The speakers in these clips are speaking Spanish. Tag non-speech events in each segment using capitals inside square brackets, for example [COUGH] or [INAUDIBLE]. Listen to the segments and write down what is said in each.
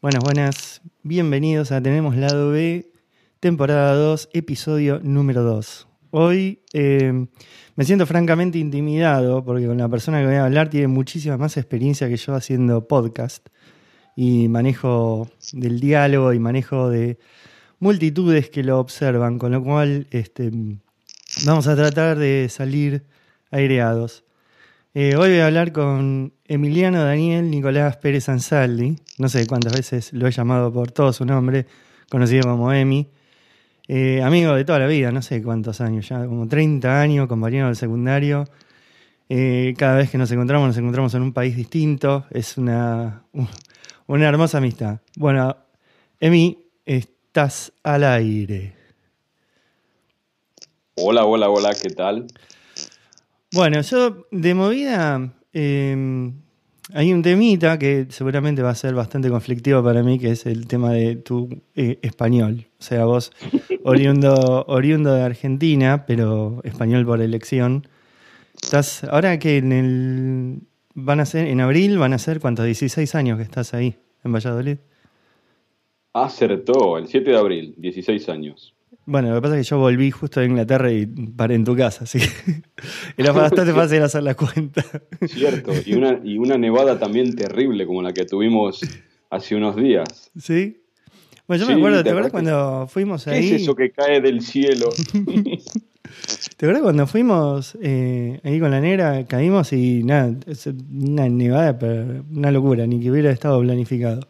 Buenas, buenas. Bienvenidos a Tenemos Lado B, temporada 2, episodio número 2. Hoy eh, me siento francamente intimidado porque con la persona que voy a hablar tiene muchísima más experiencia que yo haciendo podcast y manejo del diálogo y manejo de multitudes que lo observan, con lo cual este, vamos a tratar de salir aireados. Eh, hoy voy a hablar con Emiliano Daniel Nicolás Pérez Ansaldi. No sé cuántas veces lo he llamado por todo su nombre, conocido como Emi. Eh, amigo de toda la vida, no sé cuántos años ya, como 30 años, compañero del secundario. Eh, cada vez que nos encontramos, nos encontramos en un país distinto. Es una, una hermosa amistad. Bueno, Emi, estás al aire. Hola, hola, hola, ¿qué tal? Bueno, yo de movida eh, hay un temita que seguramente va a ser bastante conflictivo para mí, que es el tema de tu eh, español. O sea, vos [LAUGHS] oriundo, oriundo de Argentina, pero español por elección. Estás, ahora que en el van a ser, en abril van a ser cuántos, 16 años que estás ahí, en Valladolid. Acertó, el 7 de abril, 16 años. Bueno, lo que pasa es que yo volví justo de Inglaterra y paré en tu casa, así que [LAUGHS] era bastante fácil hacer la cuenta. Cierto, y una, y una nevada también terrible como la que tuvimos hace unos días. ¿Sí? Bueno, yo me acuerdo, ¿te acuerdas cuando fuimos ahí? ¿Qué es eso que cae del cielo? [LAUGHS] ¿Te acuerdas cuando fuimos eh, ahí con la negra? Caímos y nada, es una nevada, pero una locura, ni que hubiera estado planificado.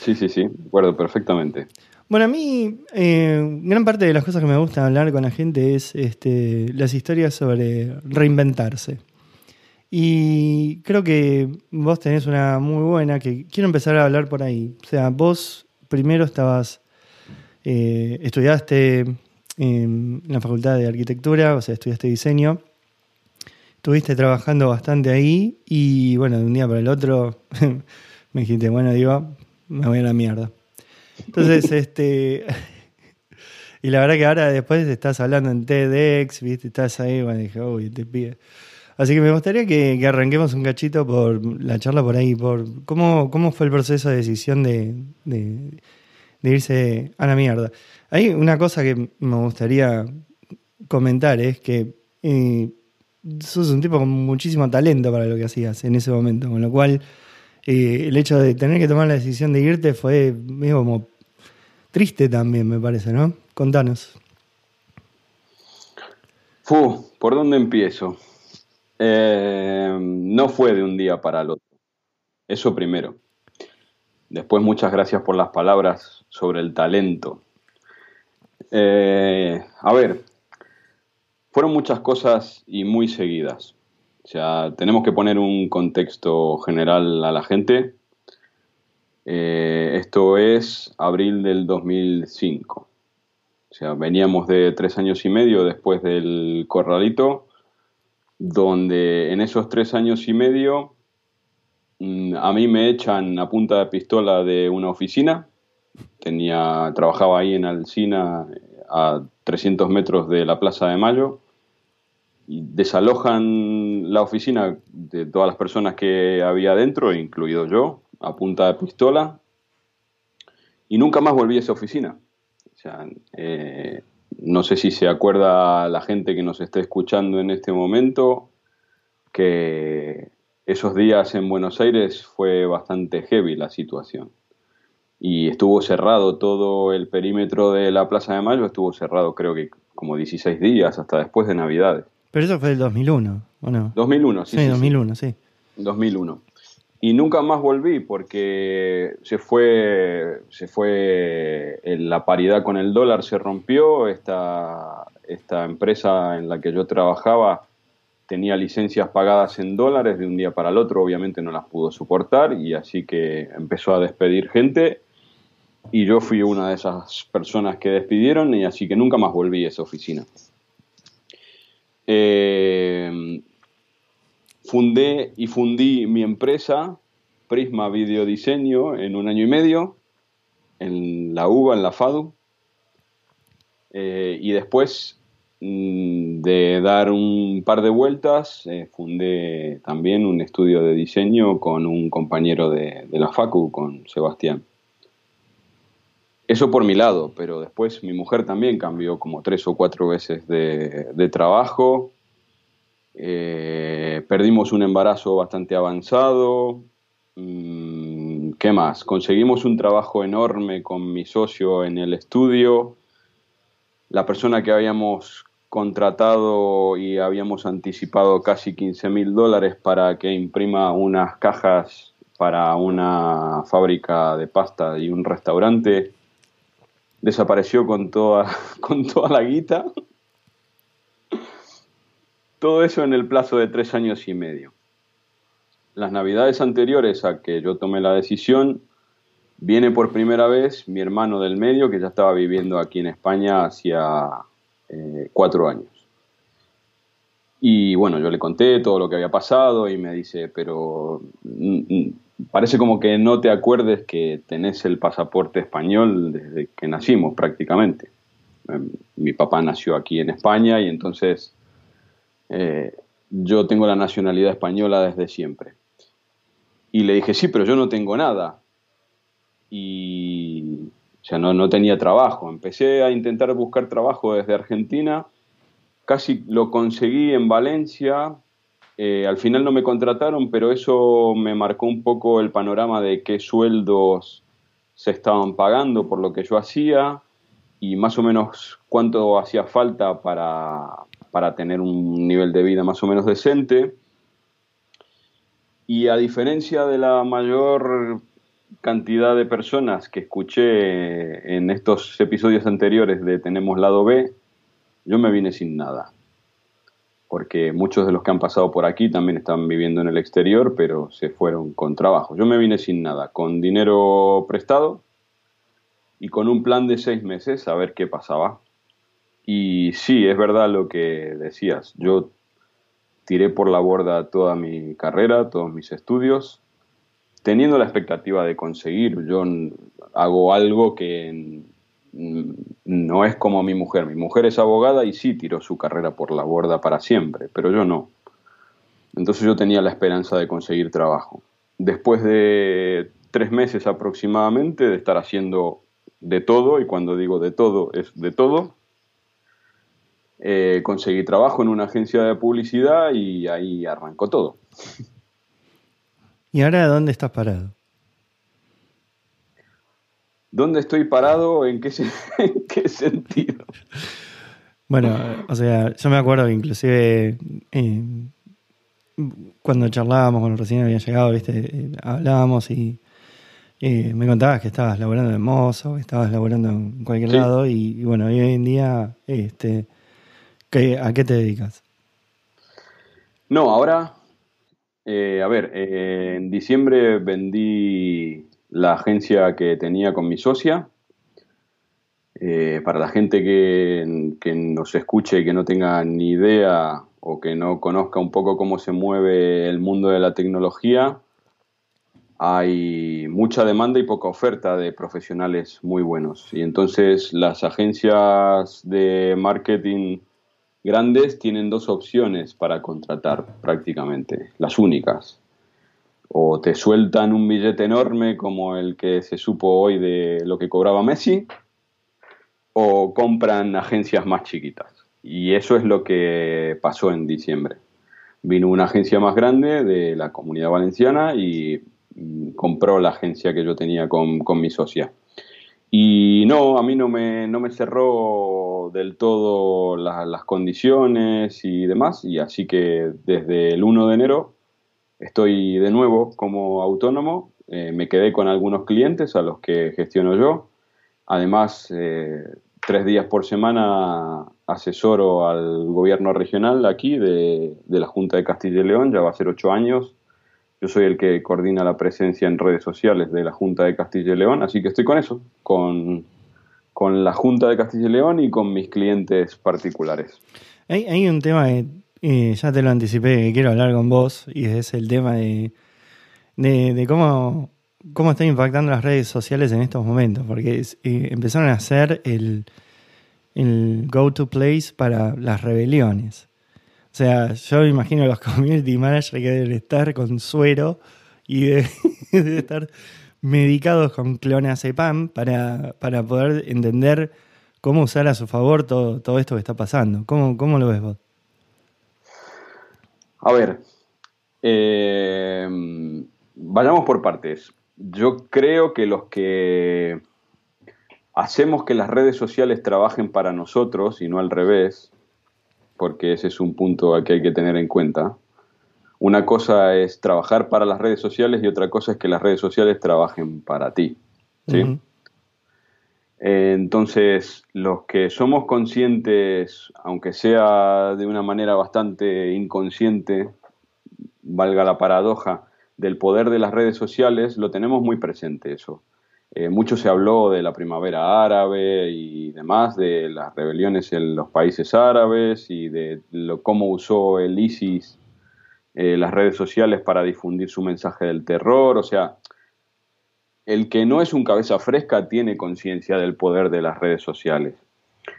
Sí, sí, sí, recuerdo perfectamente. Bueno, a mí eh, gran parte de las cosas que me gusta hablar con la gente es este, las historias sobre reinventarse. Y creo que vos tenés una muy buena que quiero empezar a hablar por ahí. O sea, vos primero estabas, eh, estudiaste en la Facultad de Arquitectura, o sea, estudiaste diseño. Estuviste trabajando bastante ahí y bueno, de un día para el otro [LAUGHS] me dijiste, bueno, digo, me voy a la mierda. Entonces, [LAUGHS] este. [LAUGHS] Y la verdad que ahora después estás hablando en TEDx, ¿viste? Estás ahí, bueno, dije, uy, te pide. Así que me gustaría que, arranquemos un cachito por la charla por ahí, por cómo, cómo fue el proceso de decisión de, de, irse a la mierda. Hay una cosa que me gustaría comentar, es que eh, sos un tipo con muchísimo talento para lo que hacías en ese momento, con lo cual eh, el hecho de tener que tomar la decisión de irte fue medio como triste también, me parece, ¿no? Contanos. Fu, ¿por dónde empiezo? Eh, no fue de un día para el otro. Eso primero. Después, muchas gracias por las palabras sobre el talento. Eh, a ver, fueron muchas cosas y muy seguidas. O sea, tenemos que poner un contexto general a la gente. Eh, esto es abril del 2005. O sea, veníamos de tres años y medio después del corralito, donde en esos tres años y medio mm, a mí me echan a punta de pistola de una oficina. Tenía, trabajaba ahí en Alcina a 300 metros de la Plaza de Mayo y desalojan la oficina de todas las personas que había dentro, incluido yo, a punta de pistola, y nunca más volví a esa oficina. O sea, eh, no sé si se acuerda la gente que nos está escuchando en este momento que esos días en Buenos Aires fue bastante heavy la situación. Y estuvo cerrado todo el perímetro de la Plaza de Mayo, estuvo cerrado creo que como 16 días hasta después de Navidades. Pero eso fue el 2001, ¿o no? 2001, sí. Sí, 2001, sí. 2001. Y nunca más volví porque se fue, se fue la paridad con el dólar, se rompió. Esta, esta empresa en la que yo trabajaba tenía licencias pagadas en dólares de un día para el otro, obviamente no las pudo soportar y así que empezó a despedir gente y yo fui una de esas personas que despidieron y así que nunca más volví a esa oficina. Eh, fundé y fundí mi empresa, Prisma Videodiseño, en un año y medio, en la UBA, en la FADU. Eh, y después mm, de dar un par de vueltas, eh, fundé también un estudio de diseño con un compañero de, la FACU, con Sebastián. Eso por mi lado, pero después mi mujer también cambió como tres o cuatro veces de, trabajo. Eh, perdimos un embarazo bastante avanzado. Mm, ¿Qué más? Conseguimos un trabajo enorme con mi socio en el estudio. La persona que habíamos contratado y habíamos anticipado casi 15 mil dólares para que imprima unas cajas para una fábrica de pasta y un restaurante desapareció con toda, [LAUGHS] con toda la guita. Todo eso en el plazo de tres años y medio. Las navidades anteriores a que yo tomé la decisión, viene por primera vez mi hermano del medio, que ya estaba viviendo aquí en España hacía eh, cuatro años. Y bueno, yo le conté todo lo que había pasado y me dice, pero mm, mm, parece como que no te acuerdes que tenés el pasaporte español desde que nacimos prácticamente. Em, mi papá nació aquí en España y entonces eh, yo tengo la nacionalidad española desde siempre. Y le dije, sí, pero yo no tengo nada. Y, o sea, no, no tenía trabajo. Empecé a intentar buscar trabajo desde Argentina. Casi lo conseguí en Valencia, eh, al final no me contrataron, pero eso me marcó un poco el panorama de qué sueldos se estaban pagando por lo que yo hacía y más o menos cuánto hacía falta para, para tener un nivel de vida más o menos decente. Y a diferencia de la mayor cantidad de personas que escuché en estos episodios anteriores de Tenemos Lado B, yo me vine sin nada porque muchos de los que han pasado por aquí también están viviendo en el exterior, pero se fueron con trabajo. Yo me vine sin nada, con dinero prestado y con un plan de seis meses a ver qué pasaba. Y sí, es verdad lo que decías. Yo tiré por la borda toda mi carrera, todos mis estudios, teniendo la expectativa de conseguir. Yo hago algo que no es como mi mujer. Mi mujer es abogada y sí tiró su carrera por la borda para siempre, pero yo no. Entonces yo tenía la esperanza de conseguir trabajo. Después de tres meses aproximadamente de estar haciendo de todo, y cuando digo de todo es de todo, eh, conseguí trabajo en una agencia de publicidad y ahí arrancó todo. ¿Y ahora dónde estás parado? ¿Dónde estoy parado? ¿En qué, [LAUGHS] qué sentido? Bueno, o sea, yo me acuerdo que inclusive eh, cuando charlábamos, cuando recién había llegado, viste, eh, hablábamos y eh, me contabas que estabas laborando en Mozo, que estabas laborando en cualquier lado y, bueno, hoy en día, este, ¿a qué te dedicas? No, ahora, a ver, en diciembre vendí la agencia que tenía con mi socia. Eh, para la gente que, que, nos escuche y que no tenga ni idea o que no conozca un poco cómo se mueve el mundo de la tecnología, hay mucha demanda y poca oferta de profesionales muy buenos. Y entonces las agencias de marketing grandes tienen dos opciones para contratar prácticamente, las únicas o te sueltan un billete enorme como el que se supo hoy de lo que cobraba Messi, o compran agencias más chiquitas. Y eso es lo que pasó en diciembre. Vino una agencia más grande de la comunidad valenciana y mm, compró la agencia que yo tenía con, mi socia. Y no, a mí no me, no me cerró del todo las condiciones y demás, y así que desde el 1 de enero Estoy de nuevo como autónomo, eh, me quedé con algunos clientes a los que gestiono yo. Además, eh, tres días por semana asesoro al gobierno regional aquí de, la Junta de Castilla y León, ya va a ser ocho años. Yo soy el que coordina la presencia en redes sociales de la Junta de Castilla y León, así que estoy con eso, con, con la Junta de Castilla y León y con mis clientes particulares. Hay, un tema que Y ya te lo anticipé que quiero hablar con vos y es el tema de, de, cómo, cómo están impactando las redes sociales en estos momentos, porque eh, empezaron a ser el, el go-to place para las rebeliones. O sea, yo me imagino los [LAUGHS] community managers que deben estar con suero y [LAUGHS] deben estar medicados con clonazepam para, para poder entender cómo usar a su favor todo, todo esto que está pasando. ¿Cómo, cómo lo ves vos? A ver, eh, vayamos por partes. Yo creo que los que hacemos que las redes sociales trabajen para nosotros y no al revés, porque ese es un punto que hay que tener en cuenta. Una cosa es trabajar para las redes sociales y otra cosa es que las redes sociales trabajen para ti. ¿sí? entonces, los que somos conscientes, aunque sea de una manera bastante inconsciente, valga la paradoja, del poder de las redes sociales, lo tenemos muy presente eso. Eh, mucho se habló de la primavera árabe y demás, de las rebeliones en los países árabes y de cómo usó el ISIS eh, las redes sociales para difundir su mensaje del terror. O sea, el que no es un cabeza fresca tiene conciencia del poder de las redes sociales.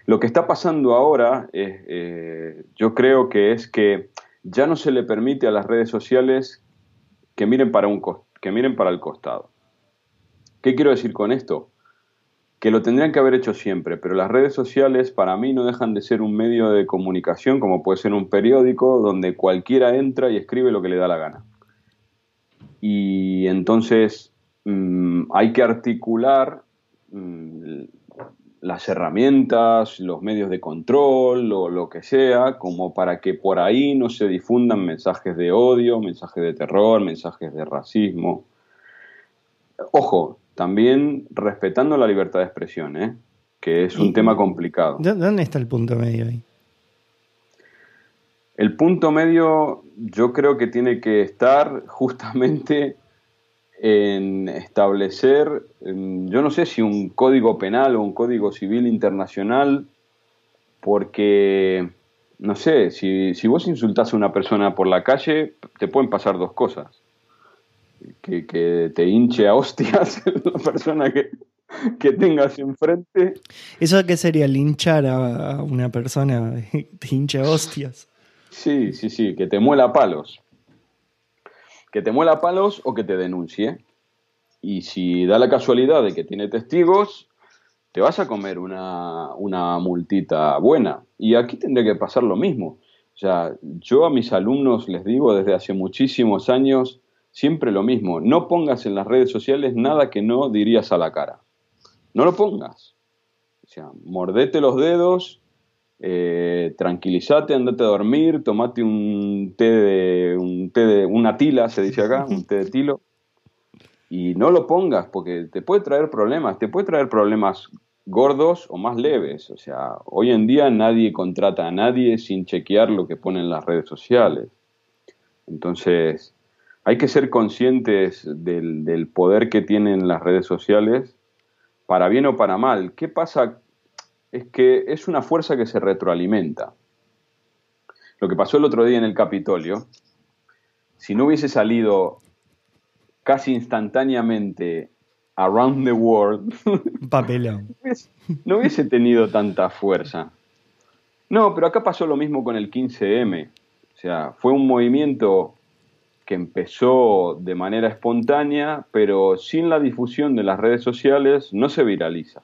Lo que está pasando ahora, eh, yo creo que es que ya no se le permite a las redes sociales que miren para, un, que miren para el costado. ¿Qué quiero decir con esto? Que lo tendrían que haber hecho siempre, pero las redes sociales para mí no dejan de ser un medio de comunicación, como puede ser un periódico, donde cualquiera entra y escribe lo que le da la gana. Y entonces Mm, hay que articular mm, las herramientas, los medios de control o lo que sea, como para que por ahí no se difundan mensajes de odio, mensajes de terror, mensajes de racismo. Ojo, también respetando la libertad de expresión, ¿eh? que es un tema complicado. ¿Dónde está el punto medio ahí? El punto medio yo creo que tiene que estar justamente en establecer, yo no sé si un código penal o un código civil internacional, porque, no sé, si, si vos insultás a una persona por la calle, te pueden pasar dos cosas. Que, que te hinche a hostias [LAUGHS] la persona que, que tengas enfrente. ¿Eso qué sería linchar a una persona? ¿Te hinche a hostias? Sí, sí, sí, que te muela palos que te muela palos o que te denuncie. Y si da la casualidad de que tiene testigos, te vas a comer una, una multita buena. Y aquí tendría que pasar lo mismo. O sea, yo a mis alumnos les digo desde hace muchísimos años siempre lo mismo. No pongas en las redes sociales nada que no dirías a la cara. No lo pongas. O sea, mordete los dedos eh, tranquilízate, andate a dormir, tomate un té de, un té de, una tila, se dice acá, un té de tilo, y no lo pongas porque te puede traer problemas, te puede traer problemas gordos o más leves. O sea, hoy en día nadie contrata a nadie sin chequear lo que ponen las redes sociales. Entonces, hay que ser conscientes del, del poder que tienen las redes sociales, para bien o para mal. ¿Qué pasa es que es una fuerza que se retroalimenta. Lo que pasó el otro día en el Capitolio, si no hubiese salido casi instantáneamente Around the World, papelón. [LAUGHS] no hubiese tenido tanta fuerza. No, pero acá pasó lo mismo con el 15M. O sea, fue un movimiento que empezó de manera espontánea, pero sin la difusión de las redes sociales no se viraliza.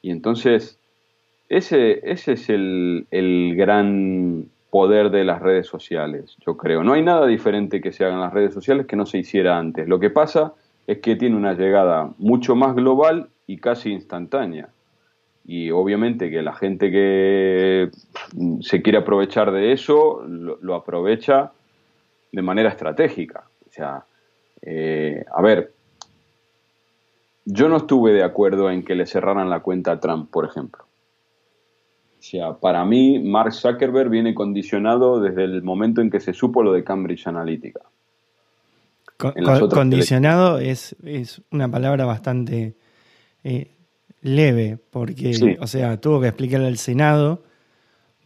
Y entonces, ese, ese es el, gran poder de las redes sociales, yo creo. No hay nada diferente que se haga en las redes sociales que no se hiciera antes. Lo que pasa es que tiene una llegada mucho más global y casi instantánea. Y obviamente que la gente que se quiere aprovechar de eso lo, aprovecha de manera estratégica. O sea, eh, a ver, yo no estuve de acuerdo en que le cerraran la cuenta a Trump, por ejemplo. O sea, para mí, Mark Zuckerberg viene condicionado desde el momento en que se supo lo de Cambridge Analytica. condicionado es, una palabra bastante eh, leve, porque, o sea, tuvo que explicarle al Senado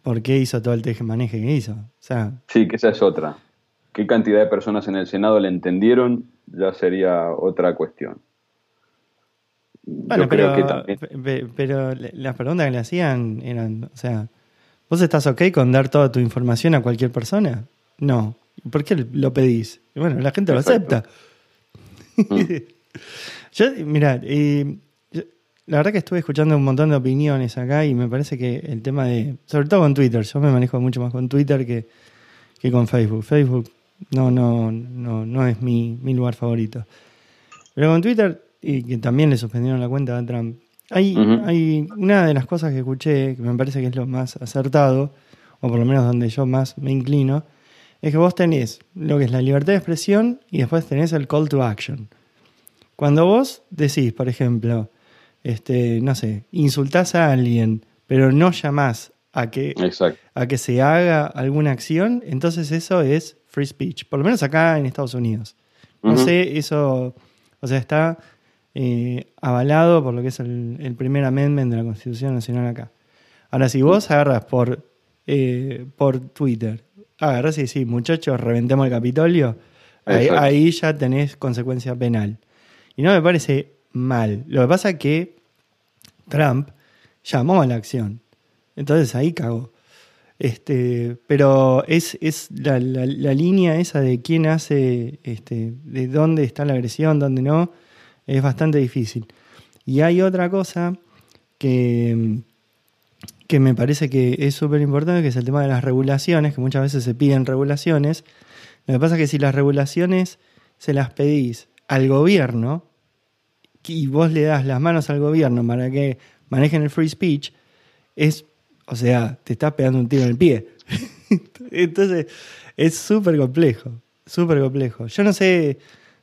por qué hizo todo el teje-maneje que hizo. O sea, sí, que esa es otra. ¿Qué cantidad de personas en el Senado le entendieron? Ya sería otra cuestión. Bueno, pero, pero las preguntas que le hacían eran, o sea, ¿vos estás ok con dar toda tu información a cualquier persona? No. ¿Por qué lo pedís? bueno, la gente lo acepta. Mm. [LAUGHS] Yo, mira, la verdad que estuve escuchando un montón de opiniones acá y me parece que el tema de, sobre todo con Twitter, yo me manejo mucho más con Twitter que, que con Facebook. Facebook no, no, no, no es mi, mi lugar favorito. Pero con Twitter y que también le suspendieron la cuenta a Trump. Hay, hay una de las cosas que escuché que me parece que es lo más acertado, o por lo menos donde yo más me inclino, es que vos tenés lo que es la libertad de expresión y después tenés el call to action. Cuando vos decís, por ejemplo, este, no sé, insultás a alguien, pero no llamás a que, a que se haga alguna acción, entonces eso es free speech, por lo menos acá en Estados Unidos. No sé, eso, o sea, está eh, avalado por lo que es el, primer amendment de la Constitución Nacional acá. Ahora, si vos agarras por, eh, por Twitter, agarras y decís, muchachos, reventemos el Capitolio, ahí, ya tenés consecuencia penal. Y no me parece mal. Lo que pasa es que Trump llamó a la acción. Entonces ahí cagó. Este, pero es, es la, la, línea esa de quién hace, este, de dónde está la agresión, dónde no, es bastante difícil. Y hay otra cosa que, que me parece que es súper importante, que es el tema de las regulaciones, que muchas veces se piden regulaciones. Lo que pasa es que si las regulaciones se las pedís al gobierno y vos le das las manos al gobierno para que manejen el free speech, es, o sea, te estás pegando un tiro en el pie. [LAUGHS] Entonces, es súper complejo, súper complejo. Yo no sé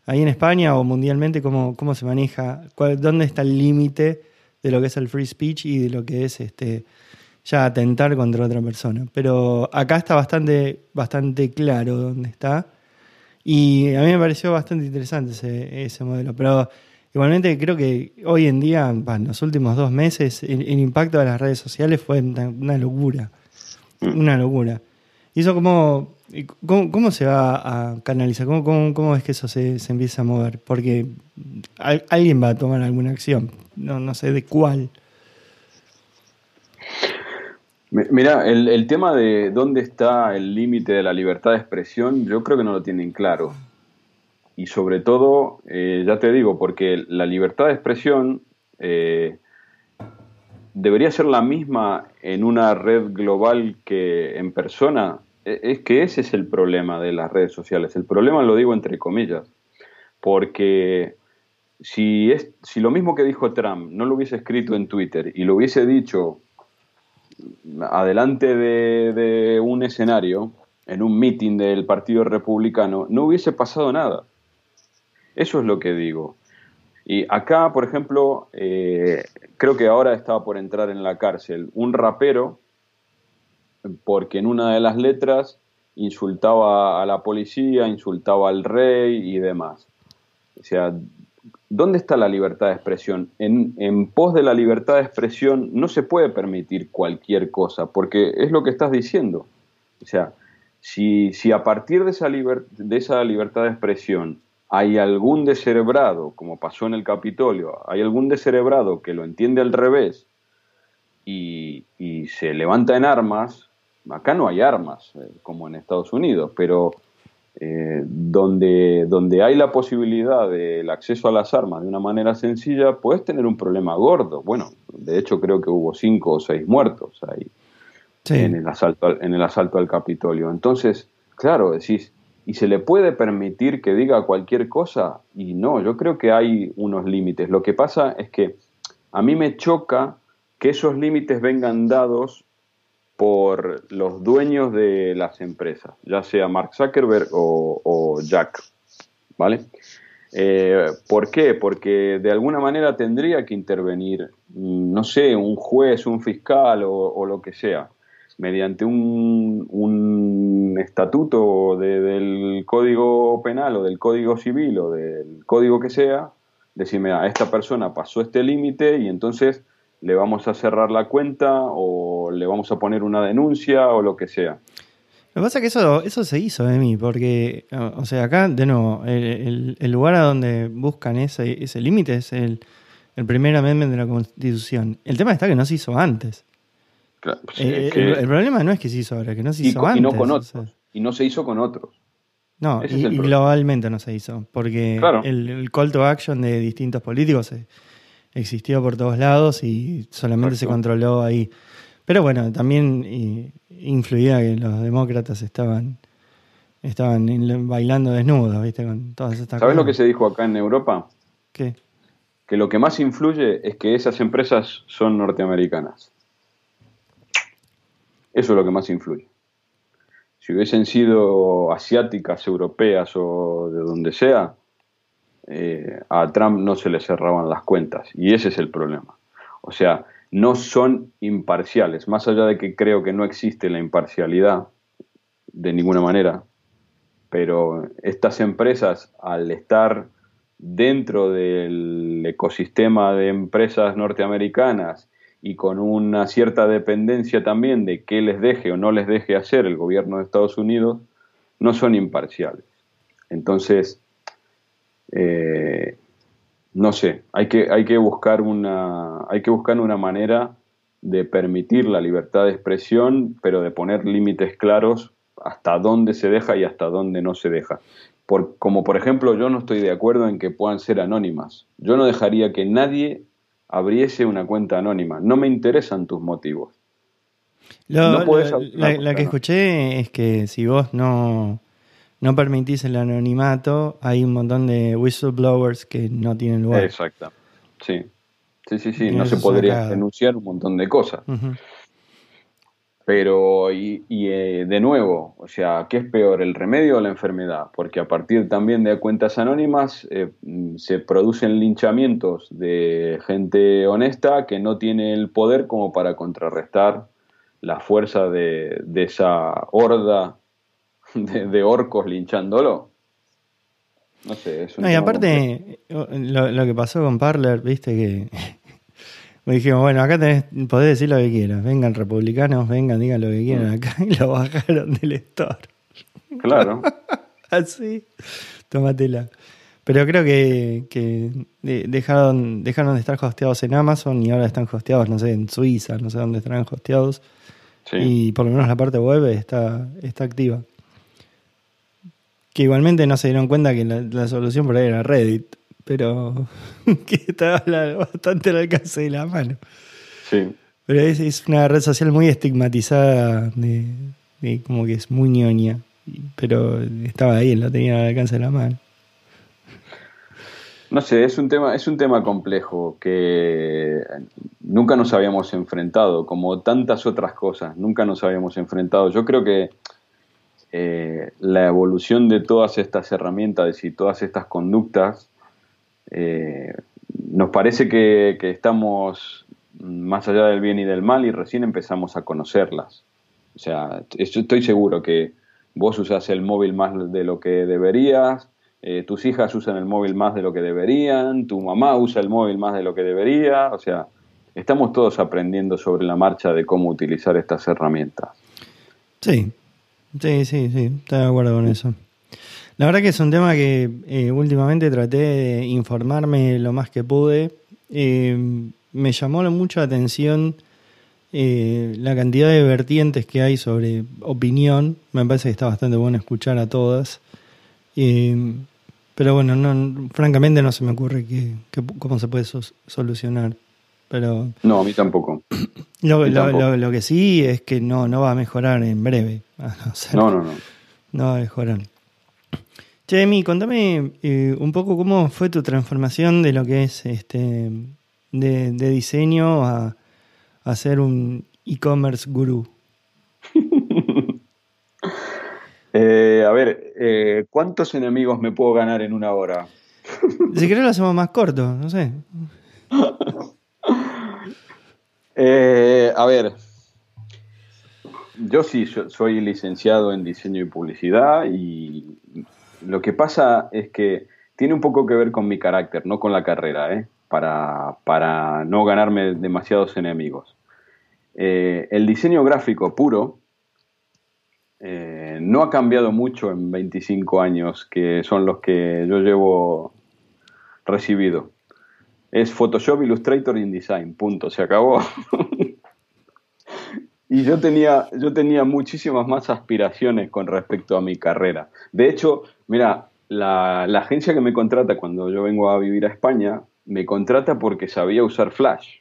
ahí en España o mundialmente cómo, cómo se maneja, dónde está el límite de lo que es el free speech y de lo que es este ya atentar contra otra persona. Pero acá está bastante, bastante claro dónde está. Y a mí me pareció bastante interesante ese, ese modelo. Pero igualmente creo que hoy en día, en los últimos dos meses, el, impacto de las redes sociales fue una, locura. Mm. Una locura. Y eso como ¿Cómo, ¿Cómo, se va a canalizar? ¿Cómo, cómo, cómo es que eso se, se, empieza a mover? Porque alguien va a tomar alguna acción, no, no sé de cuál. Mira, el, el tema de dónde está el límite de la libertad de expresión, yo creo que no lo tienen claro. Y sobre todo, eh, ya te digo, porque la libertad de expresión eh, debería ser la misma en una red global que en persona e, es que ese es el problema de las redes sociales. El problema lo digo entre comillas, porque si, es, si lo mismo que dijo Trump no lo hubiese escrito en Twitter y lo hubiese dicho adelante de, un escenario, en un meeting del Partido Republicano, no hubiese pasado nada. Eso es lo que digo. Y acá, por ejemplo, eh, creo que ahora estaba por entrar en la cárcel un rapero porque en una de las letras insultaba a la policía, insultaba al rey y demás. O sea, ¿dónde está la libertad de expresión? En, en, pos de la libertad de expresión no se puede permitir cualquier cosa, porque es lo que estás diciendo. O sea, si, a partir de esa, de esa libertad de expresión hay algún descerebrado, como pasó en el Capitolio, hay algún descerebrado que lo entiende al revés y, y se levanta en armas, acá no hay armas, eh, como en Estados Unidos, pero eh, donde, donde hay la posibilidad del acceso a las armas de una manera sencilla, puedes tener un problema gordo. Bueno, de hecho creo que hubo cinco o seis muertos ahí en, el asalto, en el asalto al Capitolio. Entonces, claro, decís, ¿y se le puede permitir que diga cualquier cosa? Y no, yo creo que hay unos límites. Lo que pasa es que a mí me choca que esos límites vengan dados por los dueños de las empresas, ya sea Mark Zuckerberg o, Jack, ¿vale? Eh, ¿Por qué? Porque de alguna manera tendría que intervenir, mm, no sé, un juez, un fiscal o, lo que sea, mediante un, estatuto del Código Penal o del Código Civil o del Código que sea, decirme, a esta persona pasó este límite y entonces le vamos a cerrar la cuenta o le vamos a poner una denuncia o lo que sea. Lo que pasa es que eso, eso se hizo de mí, porque, o sea, acá, de nuevo, el, lugar a donde buscan ese, ese límite es el, el primer amendment de la Constitución. El tema está que no se hizo antes. Pues eh, el, problema no es que se hizo ahora, que no se hizo antes. Y no con otros. y no se hizo con otros. No, y, globalmente no se hizo, porque el, call to action de distintos políticos existió por todos lados y solamente se controló ahí. Pero bueno, también influía que los demócratas estaban estaban bailando desnudos, ¿viste? Con todas estas ¿Sabes lo que se dijo acá en Europa? ¿Qué? Que lo que más influye es que esas empresas son norteamericanas. Eso es lo que más influye. Si hubiesen sido asiáticas, europeas o de donde sea, eh, a Trump no se le cerraban las cuentas. Y ese es el problema. O sea, no son imparciales. Más allá de que creo que no existe la imparcialidad de ninguna manera, pero estas empresas, al estar dentro del ecosistema de empresas norteamericanas y con una cierta dependencia también de qué les deje o no les deje hacer el gobierno de Estados Unidos, no son imparciales. Entonces, eh, no sé, hay que, hay que, buscar una, hay que buscar una manera de permitir la libertad de expresión, pero de poner límites claros hasta dónde se deja y hasta dónde no se deja. Como por ejemplo, yo no estoy de acuerdo en que puedan ser anónimas. Yo no dejaría que nadie abriese una cuenta anónima. No me interesan tus motivos. la, que escuché es que si vos no, no permitís el anonimato, hay un montón de whistleblowers que no tienen lugar. Exacto. Sí. Sí, sí, sí. no se podría denunciar un montón de cosas. Pero, y, eh, de nuevo, o sea, ¿qué es peor, el remedio o la enfermedad? Porque a partir también de cuentas anónimas eh, se producen linchamientos de gente honesta que no tiene el poder como para contrarrestar la fuerza de, esa horda [LAUGHS] de, orcos linchándolo. No sé, es un no, Y aparte, lo, lo, que pasó con Parler, viste que me dijimos, bueno, acá tenés, podés decir lo que quieras. Vengan republicanos, vengan, digan lo que quieran mm. acá. [LAUGHS] Y lo bajaron del store. Claro. [LAUGHS] Así. Tómatela. Pero creo que, dejaron, dejaron de estar hosteados en Amazon y ahora están hosteados, no sé, en Suiza, no sé dónde estarán hosteados. Y por lo menos la parte web está, está activa. Que igualmente no se dieron cuenta que la, la solución por ahí era Reddit pero [LAUGHS] que estaba bastante al alcance de la mano. Sí. Pero es, una red social muy estigmatizada, de, como que es muy ñoña, pero estaba ahí, lo tenía al alcance de la mano. No sé, es un tema, es un tema complejo que nunca nos habíamos enfrentado, como tantas otras cosas, nunca nos habíamos enfrentado. Yo creo que eh, la evolución de todas estas herramientas y todas estas conductas eh, nos parece que, estamos más allá del bien y del mal y recién empezamos a conocerlas. O sea, estoy seguro que vos usas el móvil más de lo que deberías, eh, tus hijas usan el móvil más de lo que deberían, tu mamá usa el móvil más de lo que debería, o sea, estamos todos aprendiendo sobre la marcha de cómo utilizar estas herramientas. Sí, sí, sí, sí, estoy de acuerdo con eso. La verdad que es un tema que eh, últimamente traté de informarme lo más que pude. Eh, me llamó mucho la atención eh, la cantidad de vertientes que hay sobre opinión. Me parece que está bastante bueno escuchar a todas. pero bueno, no, francamente no se me ocurre que, cómo se puede solucionar. Pero no, a mí [CLEARS THROAT] tampoco. Lo, lo, que sí es que no, no va a mejorar en breve. [LAUGHS] no, no, no. No va a mejorar. Che, contame eh, un poco cómo fue tu transformación de lo que es este de, diseño a, ser un e-commerce gurú. [LAUGHS] Eh, a ver, eh, ¿cuántos enemigos me puedo ganar en una hora? [LAUGHS] si querés lo hacemos más corto, no sé. [LAUGHS] a ver, yo sí soy licenciado en diseño y publicidad y lo que pasa es que tiene un poco que ver con mi carácter, no con la carrera, ¿eh? para, para no ganarme demasiados enemigos. Eh, el diseño gráfico puro eh, no ha cambiado mucho en 25 años, que son los que yo llevo recibido. Es Photoshop, Illustrator, InDesign, punto, se acabó. [LAUGHS] y yo tenía, yo tenía muchísimas más aspiraciones con respecto a mi carrera. De hecho, mira, la, agencia que me contrata cuando yo vengo a vivir a España, me contrata porque sabía usar Flash,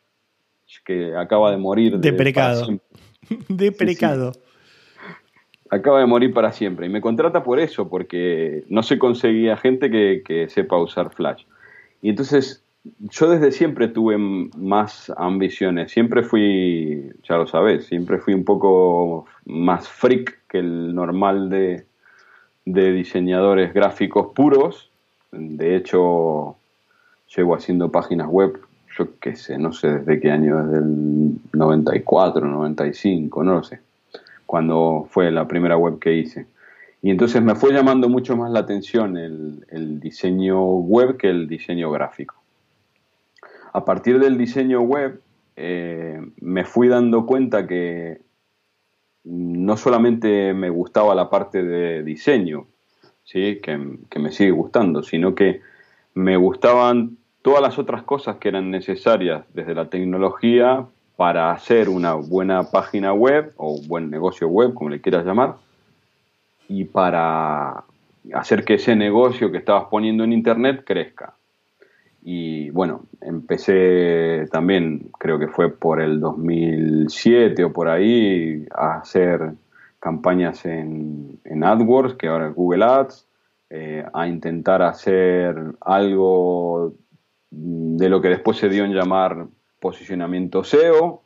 que acaba de morir. De, precado. [LAUGHS] De precado acaba de morir para siempre. Y me contrata por eso, porque no se conseguía gente que, sepa usar Flash. Y entonces yo desde siempre tuve más ambiciones. Siempre fui, ya lo sabes, siempre fui un poco más freak que el normal de, de diseñadores gráficos puros. De hecho, llevo haciendo páginas web, yo qué sé, no sé desde qué año, desde el 94, 95, no lo sé cuando fue la primera web que hice. Y entonces me fue llamando mucho más la atención el, diseño web que el diseño gráfico. A partir del diseño web eh, me fui dando cuenta que no solamente me gustaba la parte de diseño, ¿sí? que, que me sigue gustando, sino que me gustaban todas las otras cosas que eran necesarias desde la tecnología para hacer una buena página web o un buen negocio web, como le quieras llamar, y para hacer que ese negocio que estabas poniendo en Internet crezca. Y bueno, empecé también, creo que fue por el 2007 o por ahí, a hacer campañas en, AdWords, que ahora es Google Ads, eh, a intentar hacer algo de lo que después se dio en llamar posicionamiento SEO.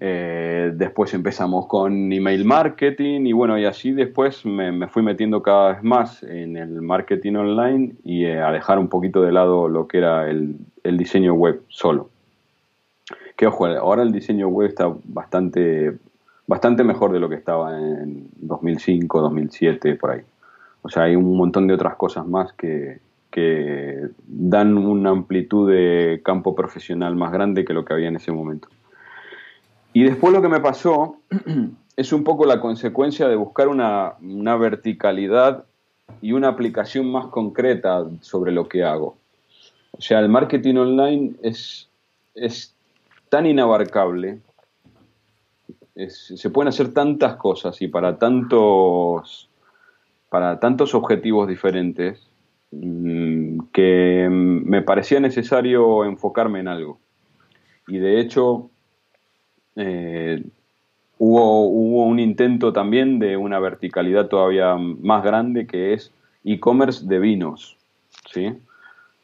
Eh, después empezamos con email marketing y bueno, y así después me, fui metiendo cada vez más en el marketing online y eh, a dejar un poquito de lado lo que era el, diseño web solo. Que ojo, ahora el diseño web está bastante, bastante mejor de lo que estaba en 2005, 2007, por ahí. O sea, hay un montón de otras cosas más que, que dan una amplitud de campo profesional más grande que lo que había en ese momento. Y después lo que me pasó [CLEARS THROAT] es un poco la consecuencia de buscar una, verticalidad y una aplicación más concreta sobre lo que hago. O sea, el marketing online es, es tan inabarcable, se pueden hacer tantas cosas y para tantos, para tantos objetivos diferentes Mm, que me parecía necesario enfocarme en algo. Y de hecho, eh, hubo, hubo un intento también de una verticalidad todavía más grande que es e-commerce de vinos. ¿sí?